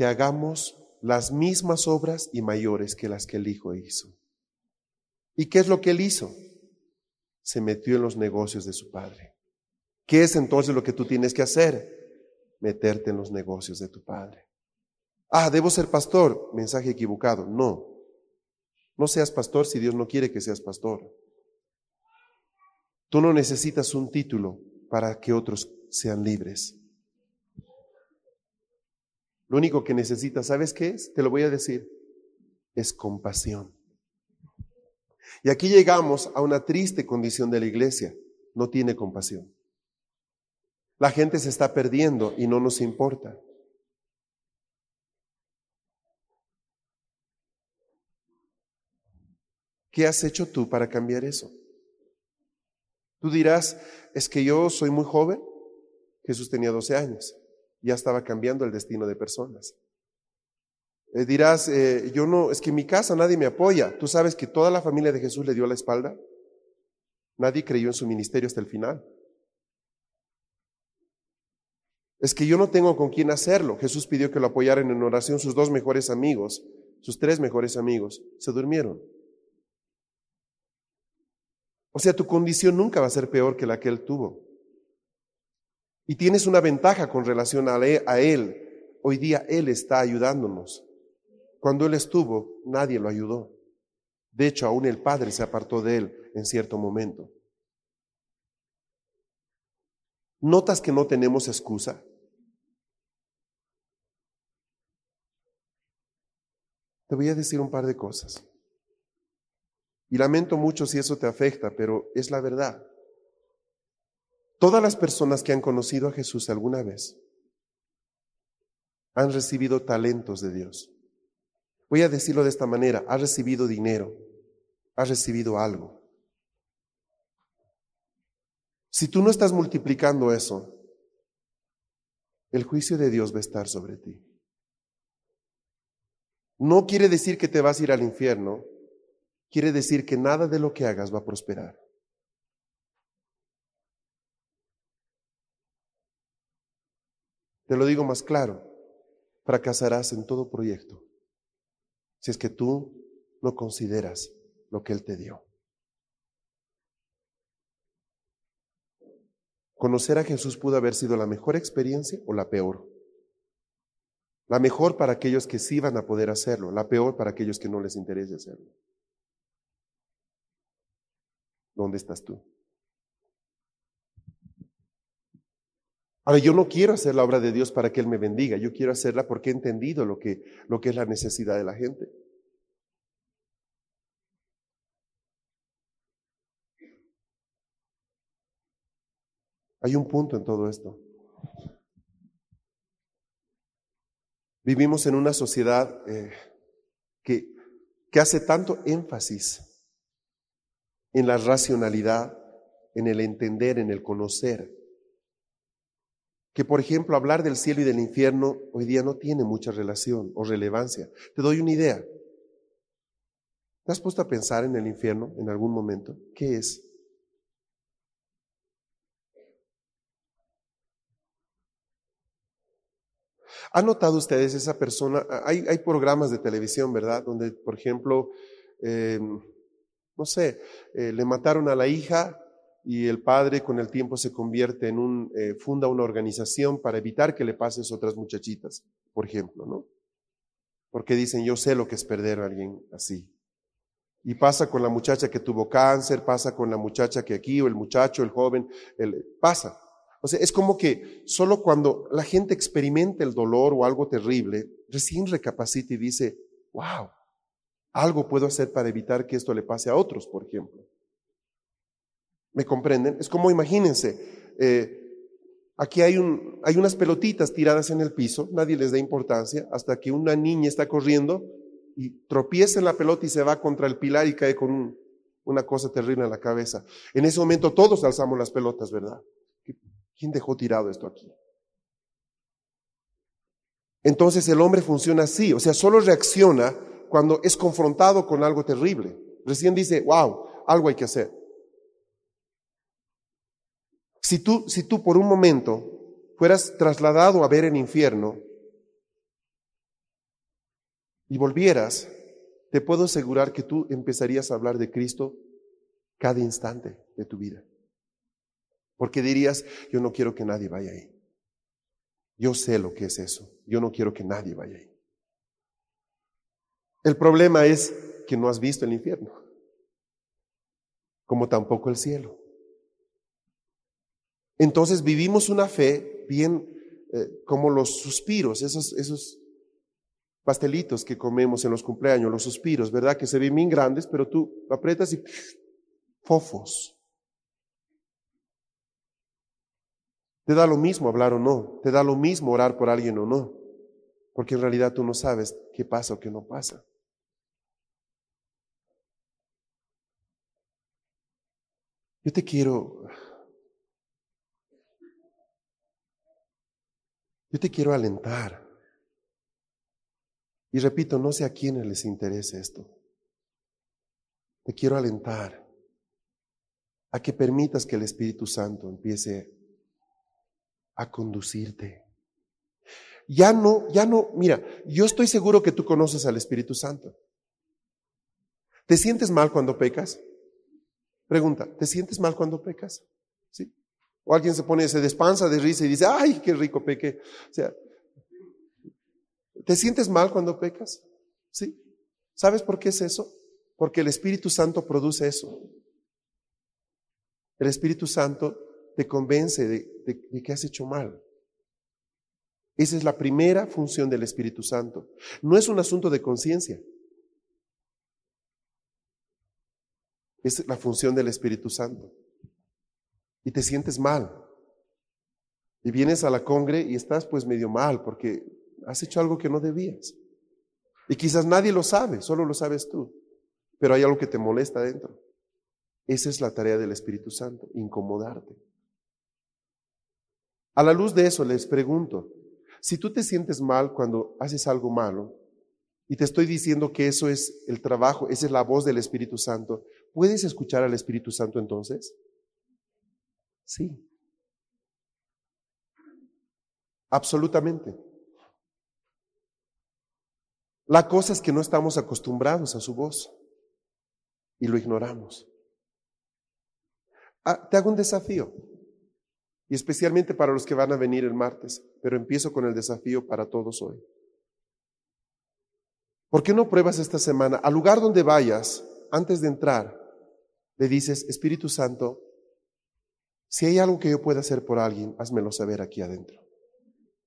Que hagamos las mismas obras y mayores que las que el Hijo hizo. ¿Y qué es lo que él hizo? Se metió en los negocios de su padre. ¿Qué es entonces lo que tú tienes que hacer? Meterte en los negocios de tu padre. Ah, debo ser pastor. Mensaje equivocado. No. No seas pastor si Dios no quiere que seas pastor. Tú no necesitas un título para que otros sean libres. Lo único que necesitas, ¿sabes qué es? Te lo voy a decir, es compasión. Y aquí llegamos a una triste condición de la iglesia, no tiene compasión. La gente se está perdiendo y no nos importa. ¿Qué has hecho tú para cambiar eso? Tú dirás, es que yo soy muy joven. Jesús tenía 12 años. Ya estaba cambiando el destino de personas. Eh, dirás, eh, yo no, es que en mi casa nadie me apoya. Tú sabes que toda la familia de Jesús le dio la espalda. Nadie creyó en su ministerio hasta el final. Es que yo no tengo con quién hacerlo. Jesús pidió que lo apoyaran en oración sus dos mejores amigos, sus tres mejores amigos. Se durmieron. O sea, tu condición nunca va a ser peor que la que él tuvo. Y tienes una ventaja con relación a él. Hoy día él está ayudándonos. Cuando él estuvo, nadie lo ayudó. De hecho, aún el Padre se apartó de él en cierto momento. ¿Notas que no tenemos excusa? Te voy a decir un par de cosas. Y lamento mucho si eso te afecta, pero es la verdad. Todas las personas que han conocido a Jesús alguna vez han recibido talentos de Dios. Voy a decirlo de esta manera, ha recibido dinero, ha recibido algo. Si tú no estás multiplicando eso, el juicio de Dios va a estar sobre ti. No quiere decir que te vas a ir al infierno, quiere decir que nada de lo que hagas va a prosperar. Te lo digo más claro, fracasarás en todo proyecto si es que tú no consideras lo que Él te dio. Conocer a Jesús pudo haber sido la mejor experiencia o la peor. La mejor para aquellos que sí van a poder hacerlo, la peor para aquellos que no les interese hacerlo. ¿Dónde estás tú? Ahora, yo no quiero hacer la obra de Dios para que Él me bendiga, yo quiero hacerla porque he entendido lo que, lo que es la necesidad de la gente. Hay un punto en todo esto. Vivimos en una sociedad eh, que, que hace tanto énfasis en la racionalidad, en el entender, en el conocer, que, por ejemplo, hablar del cielo y del infierno hoy día no tiene mucha relación o relevancia. Te doy una idea. ¿Te has puesto a pensar en el infierno en algún momento? ¿Qué es? ¿Han notado ustedes esa persona? Hay, hay programas de televisión, ¿verdad? Donde, por ejemplo, em, no sé, eh, le mataron a la hija y el padre con el tiempo se convierte en un, eh, funda una organización para evitar que le pasen a otras muchachitas, por ejemplo, ¿no? Porque dicen, yo sé lo que es perder a alguien así. Y pasa con la muchacha que tuvo cáncer, pasa con la muchacha que aquí, o el muchacho, el joven, el, pasa. O sea, es como que solo cuando la gente experimenta el dolor o algo terrible, recién recapacita y dice, wow, algo puedo hacer para evitar que esto le pase a otros, por ejemplo. ¿Me comprenden? Es como, imagínense, eh, aquí hay, un, hay unas pelotitas tiradas en el piso, nadie les da importancia, hasta que una niña está corriendo y tropieza en la pelota y se va contra el pilar y cae con una cosa terrible en la cabeza. En ese momento todos alzamos las pelotas, ¿verdad? ¿Quién dejó tirado esto aquí? Entonces el hombre funciona así, o sea, solo reacciona cuando es confrontado con algo terrible. Recién dice, wow, algo hay que hacer. Si tú, si tú por un momento fueras trasladado a ver el infierno y volvieras, te puedo asegurar que tú empezarías a hablar de Cristo cada instante de tu vida. Porque dirías, yo no quiero que nadie vaya ahí. Yo sé lo que es eso. Yo no quiero que nadie vaya ahí. El problema es que no has visto el infierno, como tampoco el cielo. Entonces vivimos una fe bien eh, como los suspiros, esos, esos pastelitos que comemos en los cumpleaños, los suspiros, ¿verdad? Que se ven bien grandes, pero tú aprietas y fofos. Te da lo mismo hablar o no, te da lo mismo orar por alguien o no, porque en realidad tú no sabes qué pasa o qué no pasa. Yo te quiero, yo te quiero alentar. Y repito, no sé a quiénes les interese esto. Te quiero alentar a que permitas que el Espíritu Santo empiece a conducirte. Ya no, ya no, mira, yo estoy seguro que tú conoces al Espíritu Santo. ¿Te sientes mal cuando pecas? Pregunta, ¿te sientes mal cuando pecas? O alguien se pone, se despansa de risa y dice, ay, qué rico peque. O sea, ¿te sientes mal cuando pecas? ¿Sí? ¿Sabes por qué es eso? Porque el Espíritu Santo produce eso. El Espíritu Santo te convence de, que has hecho mal. Esa es la primera función del Espíritu Santo. No es un asunto de conciencia. Es la función del Espíritu Santo. Y te sientes mal. Y vienes a la congre y estás pues medio mal porque has hecho algo que no debías. Y quizás nadie lo sabe, solo lo sabes tú. Pero hay algo que te molesta dentro. Esa es la tarea del Espíritu Santo, incomodarte. A la luz de eso les pregunto, si tú te sientes mal cuando haces algo malo, y te estoy diciendo que eso es el trabajo, esa es la voz del Espíritu Santo, ¿puedes escuchar al Espíritu Santo entonces? Sí. Absolutamente. La cosa es que no estamos acostumbrados a su voz y lo ignoramos. Ah, te hago un desafío y especialmente para los que van a venir el martes, pero empiezo con el desafío para todos hoy. ¿Por qué no pruebas esta semana? Al lugar donde vayas, antes de entrar, le dices, Espíritu Santo, si hay algo que yo pueda hacer por alguien, házmelo saber aquí adentro.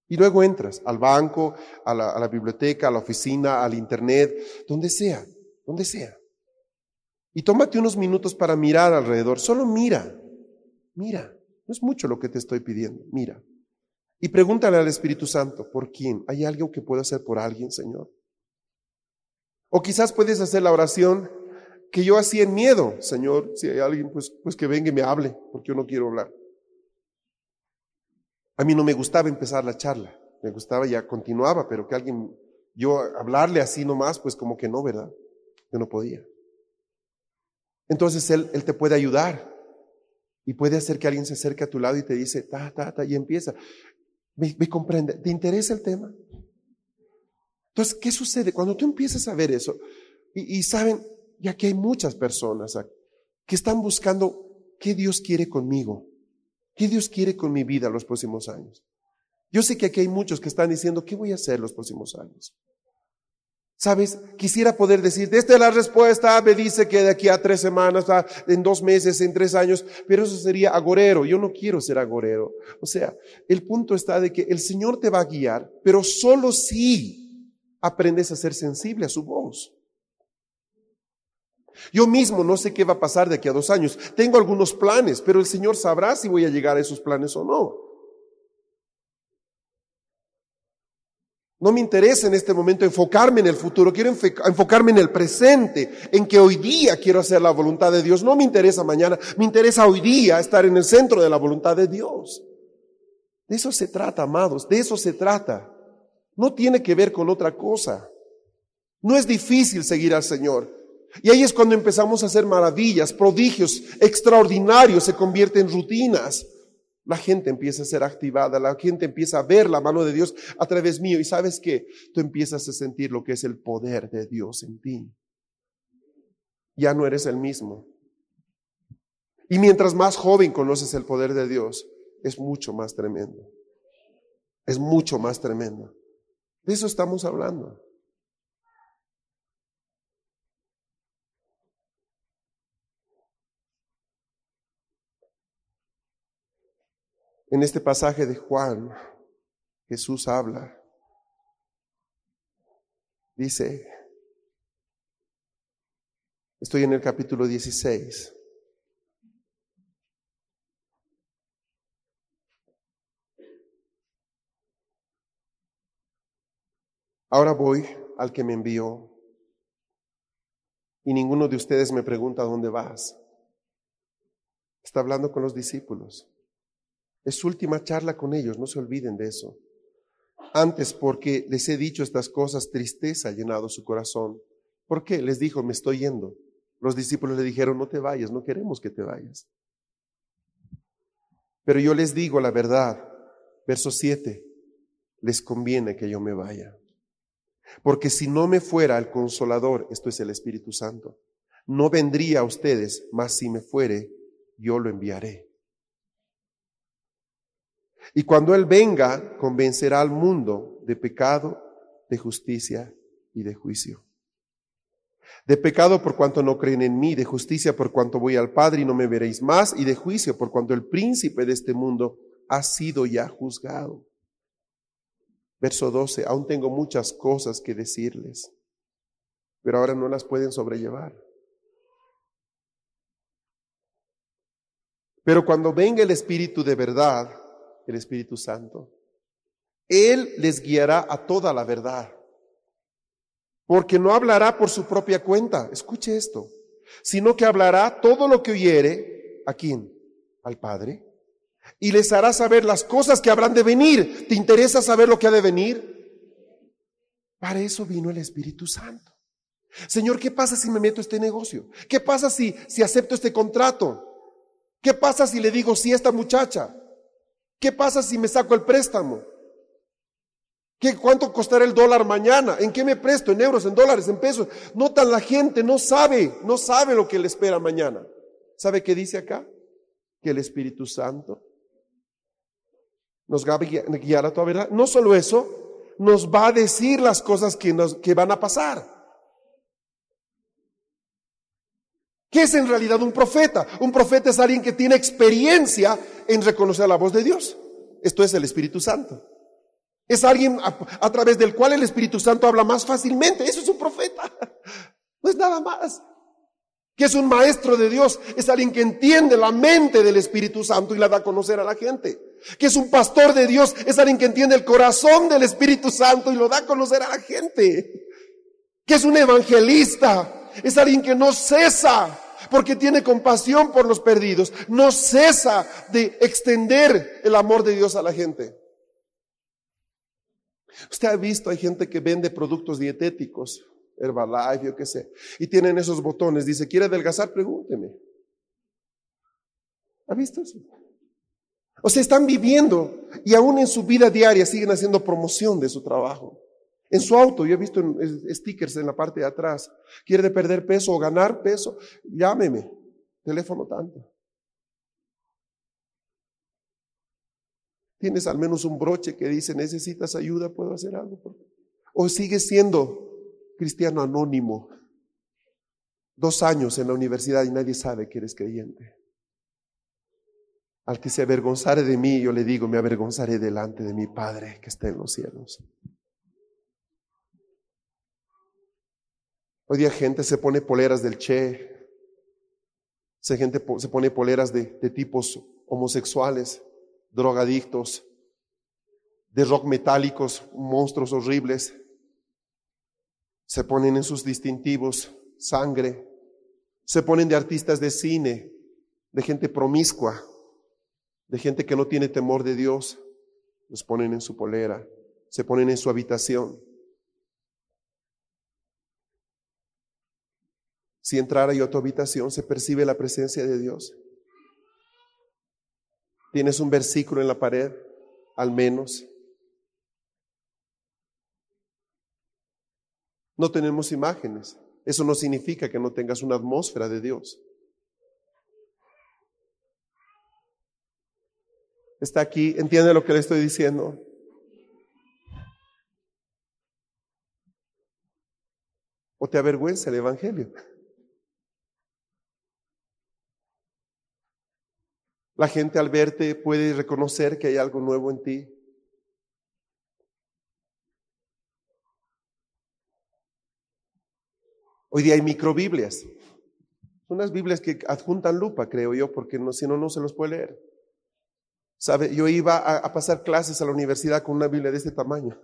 Y luego entras al banco, a la, biblioteca, a la oficina, al internet, donde sea, donde sea. Y tómate unos minutos para mirar alrededor. Solo mira, mira. No es mucho lo que te estoy pidiendo. Mira. Y pregúntale al Espíritu Santo, ¿por quién? ¿Hay algo que pueda hacer por alguien, Señor? O quizás puedes hacer la oración que yo hacía en miedo, Señor. Si hay alguien, pues, pues que venga y me hable, porque yo no quiero hablar. A mí no me gustaba empezar la charla, me gustaba ya continuaba, pero que alguien, yo hablarle así nomás, pues como que no, ¿verdad? Yo no podía. Entonces él, él te puede ayudar y puede hacer que alguien se acerque a tu lado y te dice, ta, ta, ta, y empieza. ¿Me, comprende? ¿Te interesa el tema? Entonces, ¿qué sucede? Cuando tú empiezas a ver eso, y saben, y aquí hay muchas personas que están buscando qué Dios quiere conmigo, qué Dios quiere con mi vida los próximos años. Yo sé que aquí hay muchos que están diciendo, ¿qué voy a hacer los próximos años? Sabes, quisiera poder decir, esta es la respuesta, me dice que de aquí a tres semanas, en dos meses, en tres años, pero eso sería agorero. Yo no quiero ser agorero. O sea, el punto está de que el Señor te va a guiar, pero solo si aprendes a ser sensible a su voz. Yo mismo no sé qué va a pasar de aquí a dos años. Tengo algunos planes, pero el Señor sabrá si voy a llegar a esos planes o no. No me interesa en este momento enfocarme en el futuro, quiero enfocarme en el presente, en que hoy día quiero hacer la voluntad de Dios. No me interesa mañana, me interesa hoy día estar en el centro de la voluntad de Dios. De eso se trata, amados, de eso se trata. No tiene que ver con otra cosa. No es difícil seguir al Señor. Y ahí es cuando empezamos a hacer maravillas, prodigios extraordinarios, se convierten en rutinas la gente empieza a ser activada, la gente empieza a ver la mano de Dios a través mío y sabes que tú empiezas a sentir lo que es el poder de Dios en ti. Ya no eres el mismo. Y mientras más joven conoces el poder de Dios, es mucho más tremendo. Es mucho más tremendo. De eso estamos hablando. En este pasaje de Juan, Jesús habla. Dice, estoy en el capítulo 16. Ahora voy al que me envió y ninguno de ustedes me pregunta dónde vas. Está hablando con los discípulos. Es su última charla con ellos, no se olviden de eso. Antes, porque les he dicho estas cosas, tristeza ha llenado su corazón. ¿Por qué? Les dijo, me estoy yendo. Los discípulos le dijeron, no te vayas, no queremos que te vayas. Pero yo les digo la verdad, verso 7, les conviene que yo me vaya. Porque si no me fuera el consolador, esto es el Espíritu Santo, no vendría a ustedes, mas si me fuere, yo lo enviaré. Y cuando Él venga, convencerá al mundo de pecado, de justicia y de juicio. De pecado por cuanto no creen en mí, de justicia por cuanto voy al Padre y no me veréis más, y de juicio por cuanto el príncipe de este mundo ha sido ya juzgado. Verso 12, aún tengo muchas cosas que decirles, pero ahora no las pueden sobrellevar. Pero cuando venga el Espíritu de verdad, el Espíritu Santo. Él les guiará a toda la verdad, porque no hablará por su propia cuenta, escuche esto, sino que hablará todo lo que oyere, ¿a quién? Al Padre, y les hará saber las cosas que habrán de venir. ¿Te interesa saber lo que ha de venir? Para eso vino el Espíritu Santo. Señor, ¿qué pasa si me meto a este negocio? ¿Qué pasa si, si acepto este contrato? ¿Qué pasa si le digo sí a esta muchacha? ¿Qué pasa si me saco el préstamo? ¿Qué, ¿Cuánto costará el dólar mañana? ¿En qué me presto? ¿En euros, en dólares, en pesos? Notan la gente, no sabe, no sabe lo que le espera mañana. ¿Sabe qué dice acá? Que el Espíritu Santo nos va a guiar a toda verdad. No solo eso, nos va a decir las cosas que, nos, que van a pasar. ¿Qué es en realidad un profeta? Un profeta es alguien que tiene experiencia en reconocer la voz de Dios. Esto es el Espíritu Santo. Es alguien a, través del cual el Espíritu Santo habla más fácilmente. Eso es un profeta. No es nada más. Que es un maestro de Dios. Es alguien que entiende la mente del Espíritu Santo y la da a conocer a la gente. Que es un pastor de Dios. Es alguien que entiende el corazón del Espíritu Santo y lo da a conocer a la gente. Que es un evangelista. Es alguien que no cesa porque tiene compasión por los perdidos, no cesa de extender el amor de Dios a la gente. Usted ha visto, hay gente que vende productos dietéticos, Herbalife, yo qué sé, y tienen esos botones, dice, ¿quiere adelgazar? Pregúnteme. ¿Ha visto eso? O sea, están viviendo y aún en su vida diaria siguen haciendo promoción de su trabajo. En su auto, yo he visto stickers en la parte de atrás. ¿Quiere perder peso o ganar peso? Llámeme. Teléfono tanto. Tienes al menos un broche que dice, necesitas ayuda, puedo hacer algo. O sigues siendo cristiano anónimo. Dos años en la universidad y nadie sabe que eres creyente. Al que se avergonzare de mí, yo le digo, me avergonzaré delante de mi Padre que está en los cielos. Hoy día gente se pone poleras del Che, se, gente se pone poleras de, de tipos homosexuales, drogadictos, de rock metálicos, monstruos horribles. Se ponen en sus distintivos sangre, se ponen de artistas de cine, de gente promiscua, de gente que no tiene temor de Dios, los ponen en su polera, se ponen en su habitación. Si entrara yo a tu habitación, se percibe la presencia de Dios. Tienes un versículo en la pared, al menos. No tenemos imágenes. Eso no significa que no tengas una atmósfera de Dios. está aquí, entiende lo que le estoy diciendo. ¿O te avergüenza el Evangelio? La gente al verte puede reconocer que hay algo nuevo en ti. Hoy día hay microbiblias. Unas Biblias que adjuntan lupa, creo yo, porque no, si no, no se los puede leer. ¿Sabe? Yo iba a, pasar clases a la universidad con una Biblia de este tamaño.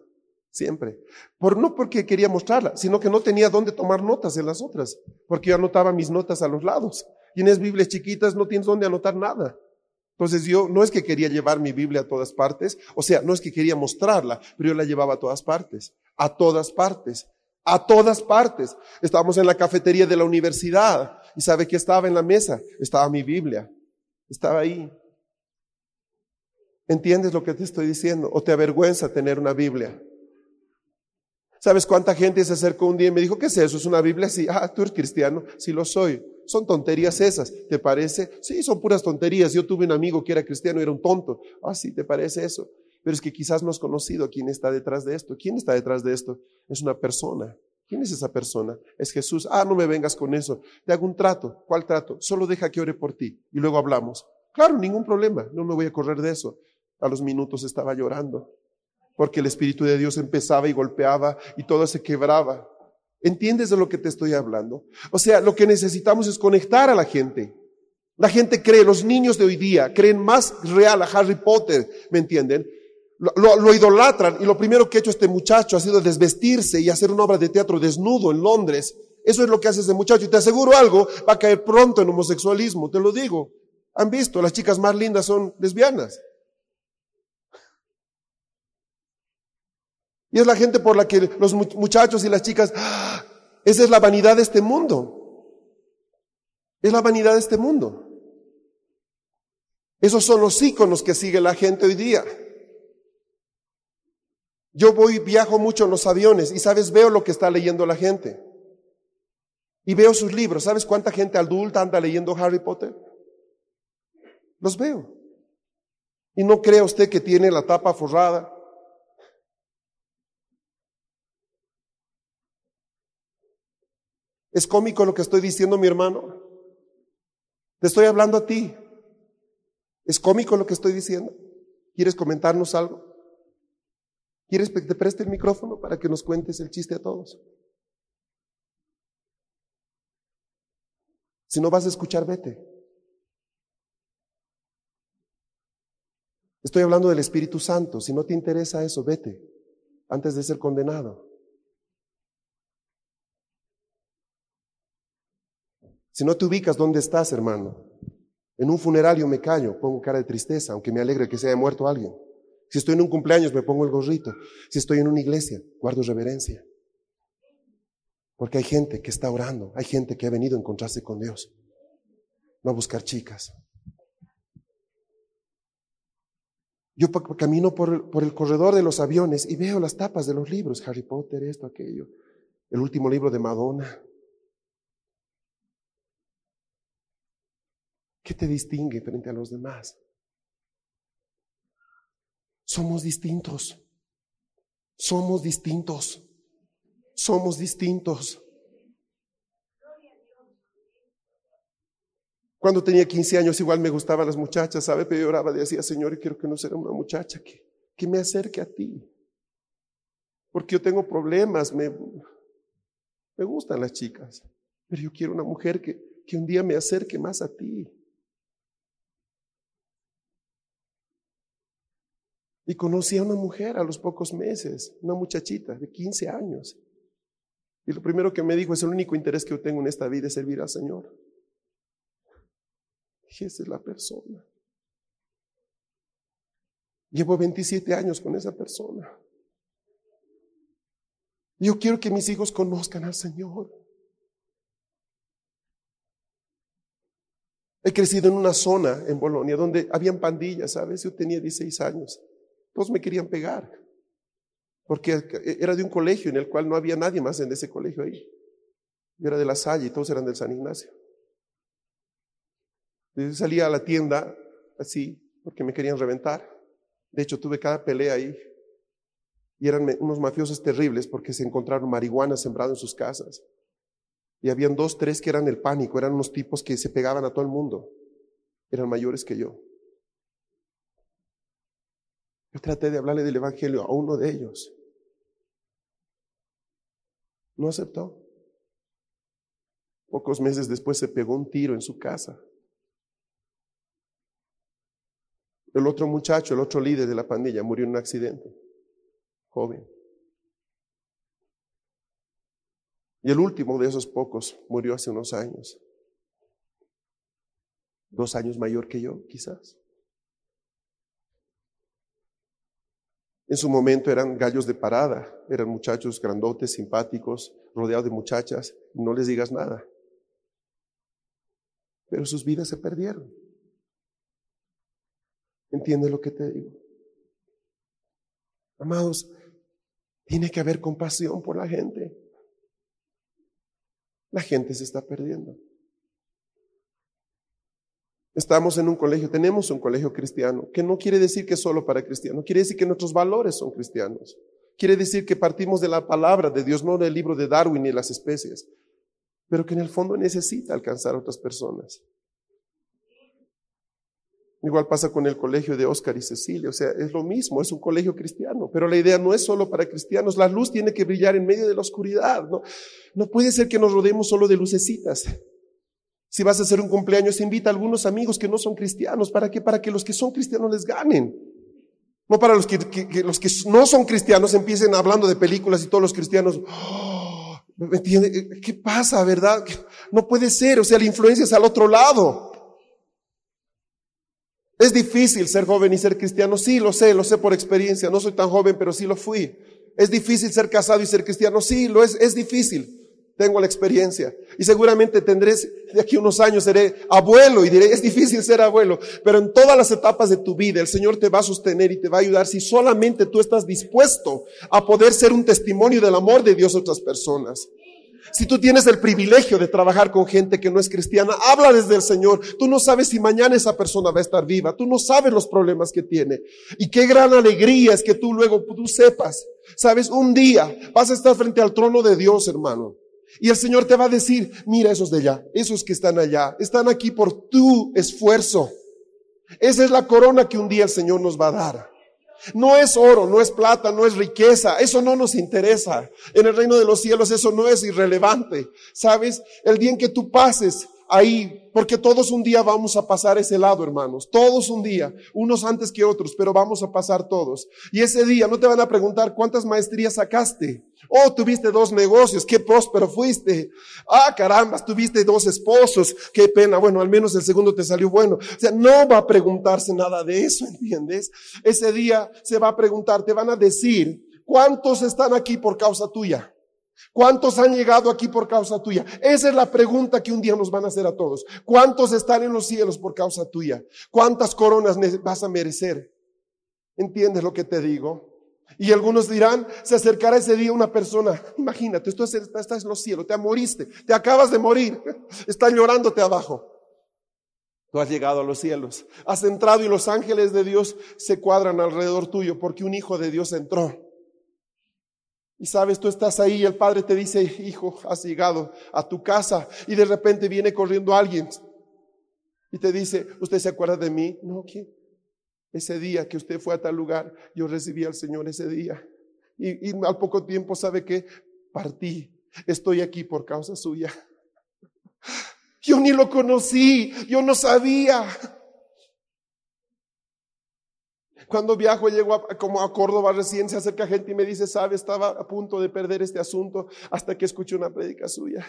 Siempre. Por, no porque quería mostrarla, sino que no tenía dónde tomar notas en las otras. Porque yo anotaba mis notas a los lados. Y en esas Biblias chiquitas no tienes dónde anotar nada. Entonces yo no es que quería llevar mi Biblia a todas partes, o sea, no es que quería mostrarla, pero yo la llevaba a todas partes, a todas partes, a todas partes. Estábamos en la cafetería de la universidad y sabe que estaba en la mesa, estaba mi Biblia, estaba ahí. ¿Entiendes lo que te estoy diciendo? ¿O te avergüenza tener una Biblia? ¿Sabes cuánta gente se acercó un día y me dijo, ¿qué es eso? ¿Es una Biblia? Sí, ah, tú eres cristiano. Sí, lo soy. Son tonterías esas. ¿Te parece? Sí, son puras tonterías. Yo tuve un amigo que era cristiano y era un tonto. Ah, sí, ¿te parece eso? Pero es que quizás no has conocido quién está detrás de esto. ¿Quién está detrás de esto? Es una persona. ¿Quién es esa persona? Es Jesús. Ah, no me vengas con eso. Te hago un trato. ¿Cuál trato? Solo deja que ore por ti y luego hablamos. Claro, ningún problema. No me voy a correr de eso. A los minutos estaba llorando, porque el Espíritu de Dios empezaba y golpeaba y todo se quebraba. ¿Entiendes de lo que te estoy hablando? O sea, lo que necesitamos es conectar a la gente. La gente cree, los niños de hoy día creen más real a Harry Potter, ¿me entienden? Lo, idolatran y lo primero que ha hecho este muchacho ha sido desvestirse y hacer una obra de teatro desnudo en Londres. Eso es lo que hace ese muchacho. Y te aseguro algo, va a caer pronto en homosexualismo, te lo digo. Han visto, las chicas más lindas son lesbianas. Y es la gente por la que los muchachos y las chicas, ¡ah! esa es la vanidad de este mundo. Es la vanidad de este mundo. Esos son los íconos que sigue la gente hoy día. Yo voy, viajo mucho en los aviones y sabes, veo lo que está leyendo la gente. Y veo sus libros. ¿Sabes cuánta gente adulta anda leyendo Harry Potter? Los veo. Y no crea usted que tiene la tapa forrada. ¿Es cómico lo que estoy diciendo, mi hermano? Te estoy hablando a ti. ¿Es cómico lo que estoy diciendo? ¿Quieres comentarnos algo? ¿Quieres que te preste el micrófono para que nos cuentes el chiste a todos? Si no vas a escuchar, vete. Estoy hablando del Espíritu Santo. Si no te interesa eso, vete antes de ser condenado. Si no te ubicas, ¿dónde estás, hermano? En un funerario me callo, pongo cara de tristeza, aunque me alegre que se haya muerto alguien. Si estoy en un cumpleaños, me pongo el gorrito. Si estoy en una iglesia, guardo reverencia. Porque hay gente que está orando, hay gente que ha venido a encontrarse con Dios, no a buscar chicas. Yo camino por, por el corredor de los aviones y veo las tapas de los libros, Harry Potter, esto, aquello, el último libro de Madonna, ¿Qué te distingue frente a los demás? Somos distintos. Somos distintos. Somos distintos. Cuando tenía 15 años igual me gustaban las muchachas, ¿sabe? Pero yo oraba y decía, Señor, quiero que no sea una muchacha que, que me acerque a ti. Porque yo tengo problemas, me, me gustan las chicas, pero yo quiero una mujer que, que un día me acerque más a ti. Y conocí a una mujer a los pocos meses, una muchachita de 15 años. Y lo primero que me dijo es el único interés que yo tengo en esta vida es servir al Señor. Y esa es la persona. Llevo 27 años con esa persona. Yo quiero que mis hijos conozcan al Señor. He crecido en una zona en Bolonia donde habían pandillas, ¿sabes? Yo tenía 16 años. Todos me querían pegar, porque era de un colegio en el cual no había nadie más en ese colegio ahí. Yo era de la Salle y todos eran del San Ignacio. Yo salía a la tienda así, porque me querían reventar. De hecho, tuve cada pelea ahí. Y eran unos mafiosos terribles porque se encontraron marihuana sembrada en sus casas. Y habían dos, tres que eran el pánico, eran unos tipos que se pegaban a todo el mundo. Eran mayores que yo. Yo traté de hablarle del Evangelio a uno de ellos. No aceptó. Pocos meses después se pegó un tiro en su casa. El otro muchacho, el otro líder de la pandilla, murió en un accidente. Joven. Y el último de esos pocos murió hace unos años. Dos años mayor que yo, quizás. En su momento eran gallos de parada, eran muchachos grandotes, simpáticos, rodeados de muchachas, no les digas nada. Pero sus vidas se perdieron. ¿Entiendes lo que te digo? Amados, tiene que haber compasión por la gente. La gente se está perdiendo. Estamos en un colegio, tenemos un colegio cristiano, que no quiere decir que solo para cristianos, quiere decir que nuestros valores son cristianos. Quiere decir que partimos de la palabra de Dios, no del libro de Darwin ni las especies, pero que en el fondo necesita alcanzar a otras personas. Igual pasa con el colegio de Oscar y Cecilia, o sea, es lo mismo, es un colegio cristiano, pero la idea no es solo para cristianos, la luz tiene que brillar en medio de la oscuridad, no, no puede ser que nos rodeemos solo de lucecitas. Si vas a hacer un cumpleaños, invita a algunos amigos que no son cristianos. ¿Para qué? Para que los que son cristianos les ganen. No para los que, los que no son cristianos empiecen hablando de películas y todos los cristianos, oh, ¿me entiende? ¿Qué pasa, verdad? No puede ser, o sea, la influencia es al otro lado. Es difícil ser joven y ser cristiano, sí, lo sé, lo sé por experiencia, no soy tan joven, pero sí lo fui. Es difícil ser casado y ser cristiano, sí, lo es, es difícil tengo la experiencia. Y seguramente tendré, de aquí unos años seré abuelo y diré, es difícil ser abuelo, pero en todas las etapas de tu vida el Señor te va a sostener y te va a ayudar si solamente tú estás dispuesto a poder ser un testimonio del amor de Dios a otras personas. Si tú tienes el privilegio de trabajar con gente que no es cristiana, habla desde el Señor. Tú no sabes si mañana esa persona va a estar viva. Tú no sabes los problemas que tiene. Y qué gran alegría es que tú luego tú sepas. Sabes, un día vas a estar frente al trono de Dios, hermano. Y el Señor te va a decir, mira esos de allá, esos que están allá, están aquí por tu esfuerzo. Esa es la corona que un día el Señor nos va a dar. No es oro, no es plata, no es riqueza, eso no nos interesa. En el reino de los cielos eso no es irrelevante. ¿Sabes? El bien que tú pases ahí, porque todos un día vamos a pasar ese lado, hermanos. Todos un día, unos antes que otros, pero vamos a pasar todos. Y ese día no te van a preguntar cuántas maestrías sacaste. Oh, tuviste dos negocios, qué próspero fuiste. Ah, caramba, tuviste dos esposos, qué pena. Bueno, al menos el segundo te salió bueno. O sea, no va a preguntarse nada de eso, ¿entiendes? Ese día se va a preguntar, te van a decir, ¿cuántos están aquí por causa tuya? ¿Cuántos han llegado aquí por causa tuya? Esa es la pregunta que un día nos van a hacer a todos. ¿Cuántos están en los cielos por causa tuya? ¿Cuántas coronas vas a merecer? ¿Entiendes lo que te digo? Y algunos dirán, se acercará ese día una persona, imagínate, tú estás en los cielos, te moriste, te acabas de morir, están llorándote abajo. Tú has llegado a los cielos, has entrado y los ángeles de Dios se cuadran alrededor tuyo porque un hijo de Dios entró. Y sabes, tú estás ahí y el padre te dice, hijo, has llegado a tu casa y de repente viene corriendo alguien y te dice, ¿usted se acuerda de mí? No, ¿quién? Ese día que usted fue a tal lugar, yo recibí al Señor ese día. Y, y al poco tiempo, ¿sabe que Partí. Estoy aquí por causa suya. Yo ni lo conocí, yo no sabía. Cuando viajo, llego a, como a Córdoba recién, se acerca gente y me dice, sabe, estaba a punto de perder este asunto hasta que escuché una prédica suya.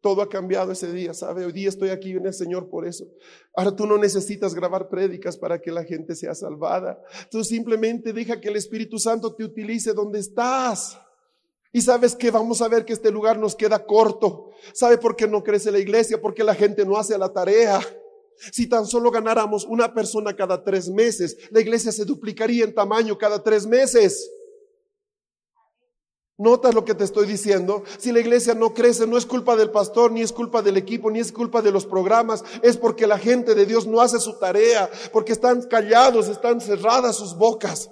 Todo ha cambiado ese día, ¿sabe? Hoy día estoy aquí en el Señor por eso. Ahora tú no necesitas grabar prédicas para que la gente sea salvada. Tú simplemente deja que el Espíritu Santo te utilice donde estás. Y sabes que vamos a ver que este lugar nos queda corto. ¿Sabe por qué no crece la iglesia? Porque la gente no hace la tarea. Si tan solo ganáramos una persona cada tres meses, la iglesia se duplicaría en tamaño cada tres meses. ¿Notas lo que te estoy diciendo? Si la iglesia no crece, no es culpa del pastor, ni es culpa del equipo, ni es culpa de los programas, es porque la gente de Dios no hace su tarea, porque están callados, están cerradas sus bocas.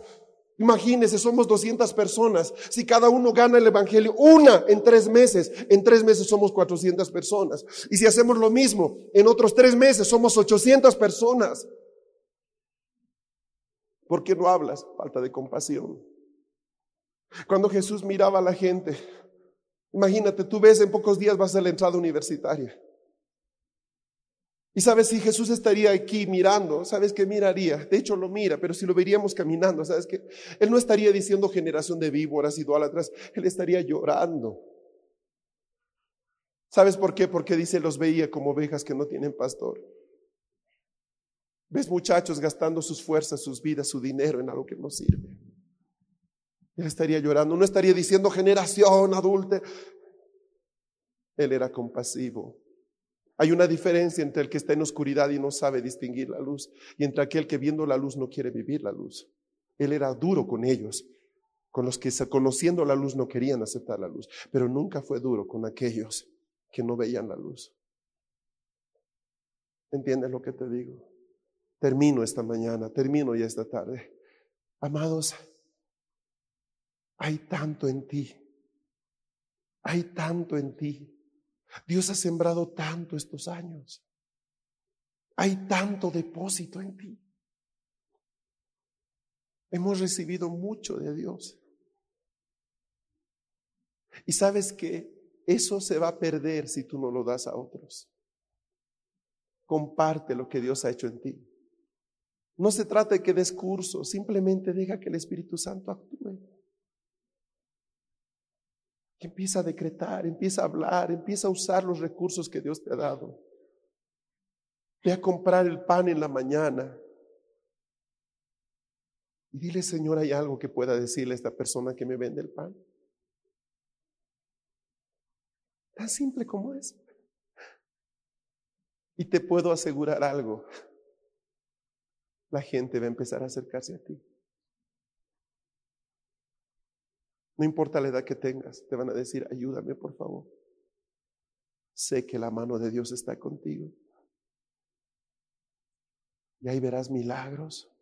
Imagínense, somos 200 personas. Si cada uno gana el Evangelio, una en tres meses, en tres meses somos 400 personas. Y si hacemos lo mismo, en otros tres meses somos 800 personas. ¿Por qué no hablas? Falta de compasión. Cuando Jesús miraba a la gente, imagínate, tú ves en pocos días vas a la entrada universitaria. Y sabes, si Jesús estaría aquí mirando, ¿sabes qué miraría? De hecho lo mira, pero si lo veríamos caminando, ¿sabes qué? Él no estaría diciendo generación de víboras, idólatras, Él estaría llorando. ¿Sabes por qué? Porque dice, los veía como ovejas que no tienen pastor. Ves muchachos gastando sus fuerzas, sus vidas, su dinero en algo que no sirve. Él estaría llorando, no estaría diciendo generación adulta. Él era compasivo. Hay una diferencia entre el que está en oscuridad y no sabe distinguir la luz y entre aquel que viendo la luz no quiere vivir la luz. Él era duro con ellos, con los que conociendo la luz no querían aceptar la luz, pero nunca fue duro con aquellos que no veían la luz. ¿Entiendes lo que te digo? Termino esta mañana, termino ya esta tarde. Amados, hay tanto en ti, hay tanto en ti Dios ha sembrado tanto estos años. Hay tanto depósito en ti. Hemos recibido mucho de Dios. Y sabes que eso se va a perder si tú no lo das a otros. Comparte lo que Dios ha hecho en ti. No se trata de que des curso, simplemente deja que el Espíritu Santo actúe empieza a decretar, empieza a hablar, empieza a usar los recursos que Dios te ha dado. Ve a comprar el pan en la mañana. Y dile, Señor, ¿hay algo que pueda decirle a esta persona que me vende el pan? Tan simple como es. Y te puedo asegurar algo. La gente va a empezar a acercarse a ti. No importa la edad que tengas, te van a decir, ayúdame por favor. Sé que la mano de Dios está contigo. Y ahí verás milagros.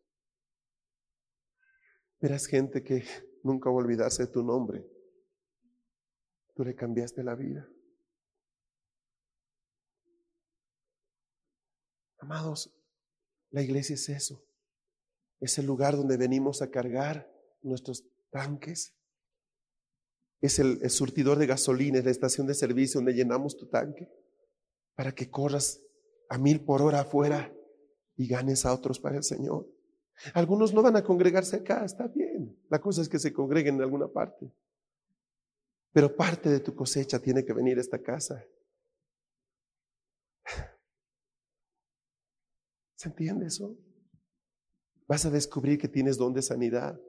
Verás gente que nunca va tu nombre. Tú le cambiaste la vida. Amados, la iglesia es eso. Es el lugar donde venimos a cargar nuestros tanques es el, surtidor de gasolina, es la estación de servicio donde llenamos tu tanque. para que corras a mil por hora afuera y ganes a otros para el Señor. Algunos no van a congregarse acá, está bien. La cosa es que se congreguen en alguna parte. Pero parte de tu cosecha tiene que venir a esta casa. ¿Se entiende eso? Vas a descubrir que tienes don de sanidad.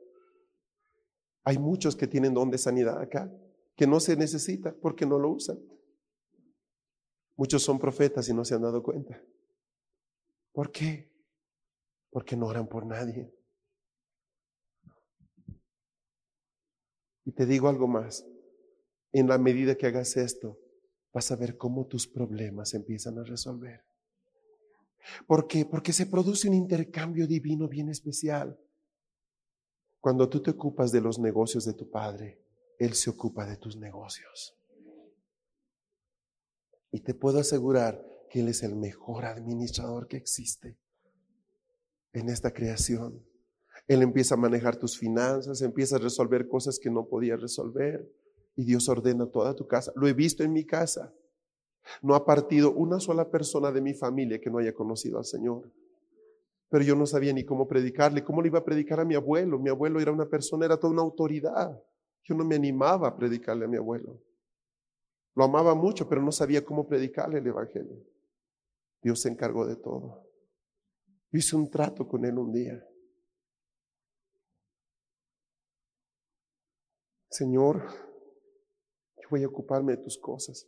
Hay muchos que tienen don de sanidad acá, que no se necesita porque no lo usan. Muchos son profetas y no se han dado cuenta. ¿Por qué? Porque no oran por nadie. Y te digo algo más. En la medida que hagas esto, vas a ver cómo tus problemas empiezan a resolver. ¿Por qué? Porque se produce un intercambio divino bien especial. Cuando tú te ocupas de los negocios de tu Padre, Él se ocupa de tus negocios. Y te puedo asegurar que Él es el mejor administrador que existe en esta creación. Él empieza a manejar tus finanzas, empieza a resolver cosas que no podía resolver y Dios ordena toda tu casa. Lo he visto en mi casa. No ha partido una sola persona de mi familia que no haya conocido al Señor. Pero yo no sabía ni cómo predicarle, cómo le iba a predicar a mi abuelo. Mi abuelo era una persona, era toda una autoridad. Yo no me animaba a predicarle a mi abuelo. Lo amaba mucho, pero no sabía cómo predicarle el Evangelio. Dios se encargó de todo. Yo hice un trato con él un día. Señor, yo voy a ocuparme de tus cosas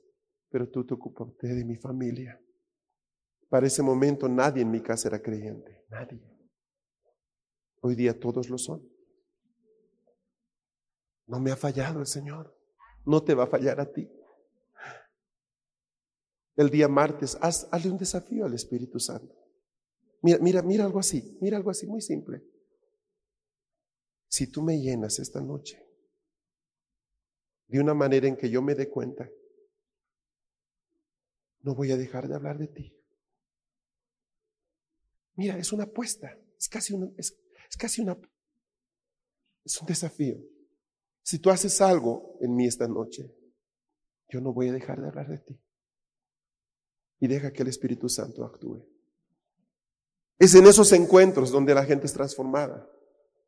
pero tú te ocupas de mi familia. Para ese momento nadie en mi casa era creyente, nadie. Hoy día todos lo son. No me ha fallado el Señor, no te va a fallar a ti. El día martes, haz, hazle un desafío al Espíritu Santo. Mira, mira, mira algo así, mira algo así, muy simple. Si tú me llenas esta noche de una manera en que yo me dé cuenta no voy a dejar de hablar de ti. Mira, es una apuesta, es casi una, es, casi una, es un desafío. Si tú haces algo en mí esta noche, yo no voy a dejar de hablar de ti. Y deja que el Espíritu Santo actúe. Es en esos encuentros donde la gente es transformada.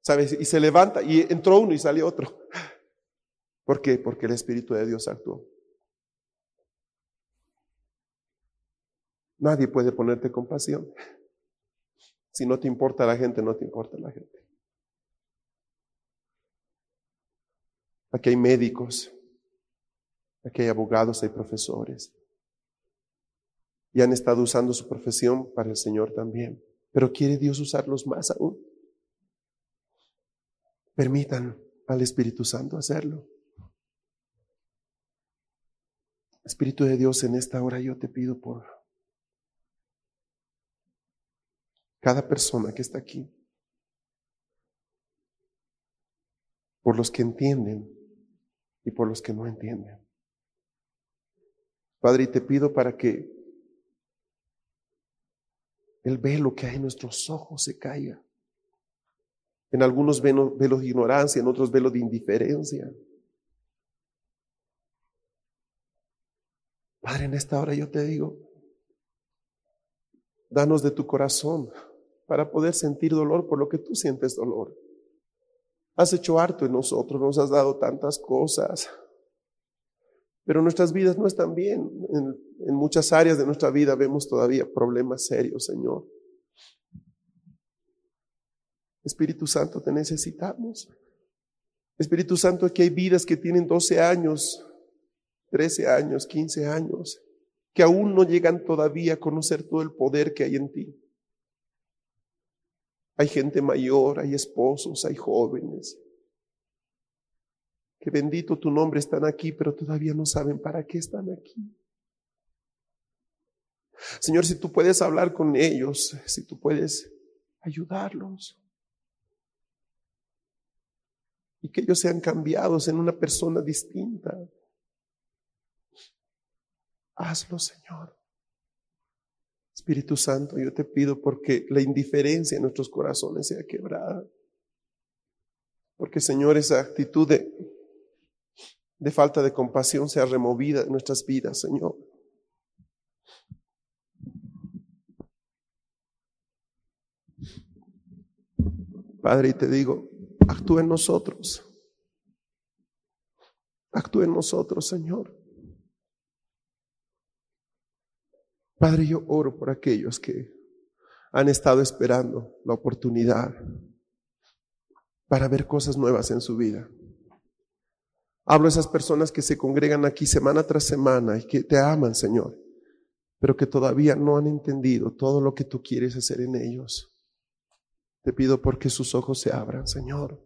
¿Sabes? Y se levanta y entró uno y sale otro. ¿Por qué? Porque el Espíritu de Dios actuó. Nadie puede ponerte compasión. Si no te importa la gente, no te importa la gente. Aquí hay médicos, aquí hay abogados, hay profesores. Y han estado usando su profesión para el Señor también. Pero quiere Dios usarlos más aún. Permitan al Espíritu Santo hacerlo. Espíritu de Dios, en esta hora yo te pido por cada persona que está aquí, por los que entienden y por los que no entienden. Padre, y te pido para que el velo que hay en nuestros ojos se caiga. En algunos velos, de ignorancia, en otros velos de indiferencia. Padre, en esta hora yo te digo, danos de tu corazón para poder sentir dolor por lo que tú sientes dolor. Has hecho harto en nosotros, nos has dado tantas cosas, pero nuestras vidas no están bien. En, muchas áreas de nuestra vida vemos todavía problemas serios, Señor. Espíritu Santo, te necesitamos. Espíritu Santo, aquí hay vidas que tienen 12 años, 13 años, 15 años, que aún no llegan todavía a conocer todo el poder que hay en ti. Hay gente mayor, hay esposos, hay jóvenes. Que bendito tu nombre están aquí, pero todavía no saben para qué están aquí. Señor, si tú puedes hablar con ellos, si tú puedes ayudarlos. Y que ellos sean cambiados en una persona distinta. Hazlo, Señor. Espíritu Santo, yo te pido porque la indiferencia en nuestros corazones sea quebrada. Porque, Señor, esa actitud de, de falta de compasión sea removida en nuestras vidas, Señor. Padre, y te digo, actúa en nosotros. Actúa en nosotros, Señor. Padre, yo oro por aquellos que han estado esperando la oportunidad para ver cosas nuevas en su vida. Hablo a esas personas que se congregan aquí semana tras semana y que te aman, Señor, pero que todavía no han entendido todo lo que tú quieres hacer en ellos. Te pido porque sus ojos se abran, Señor.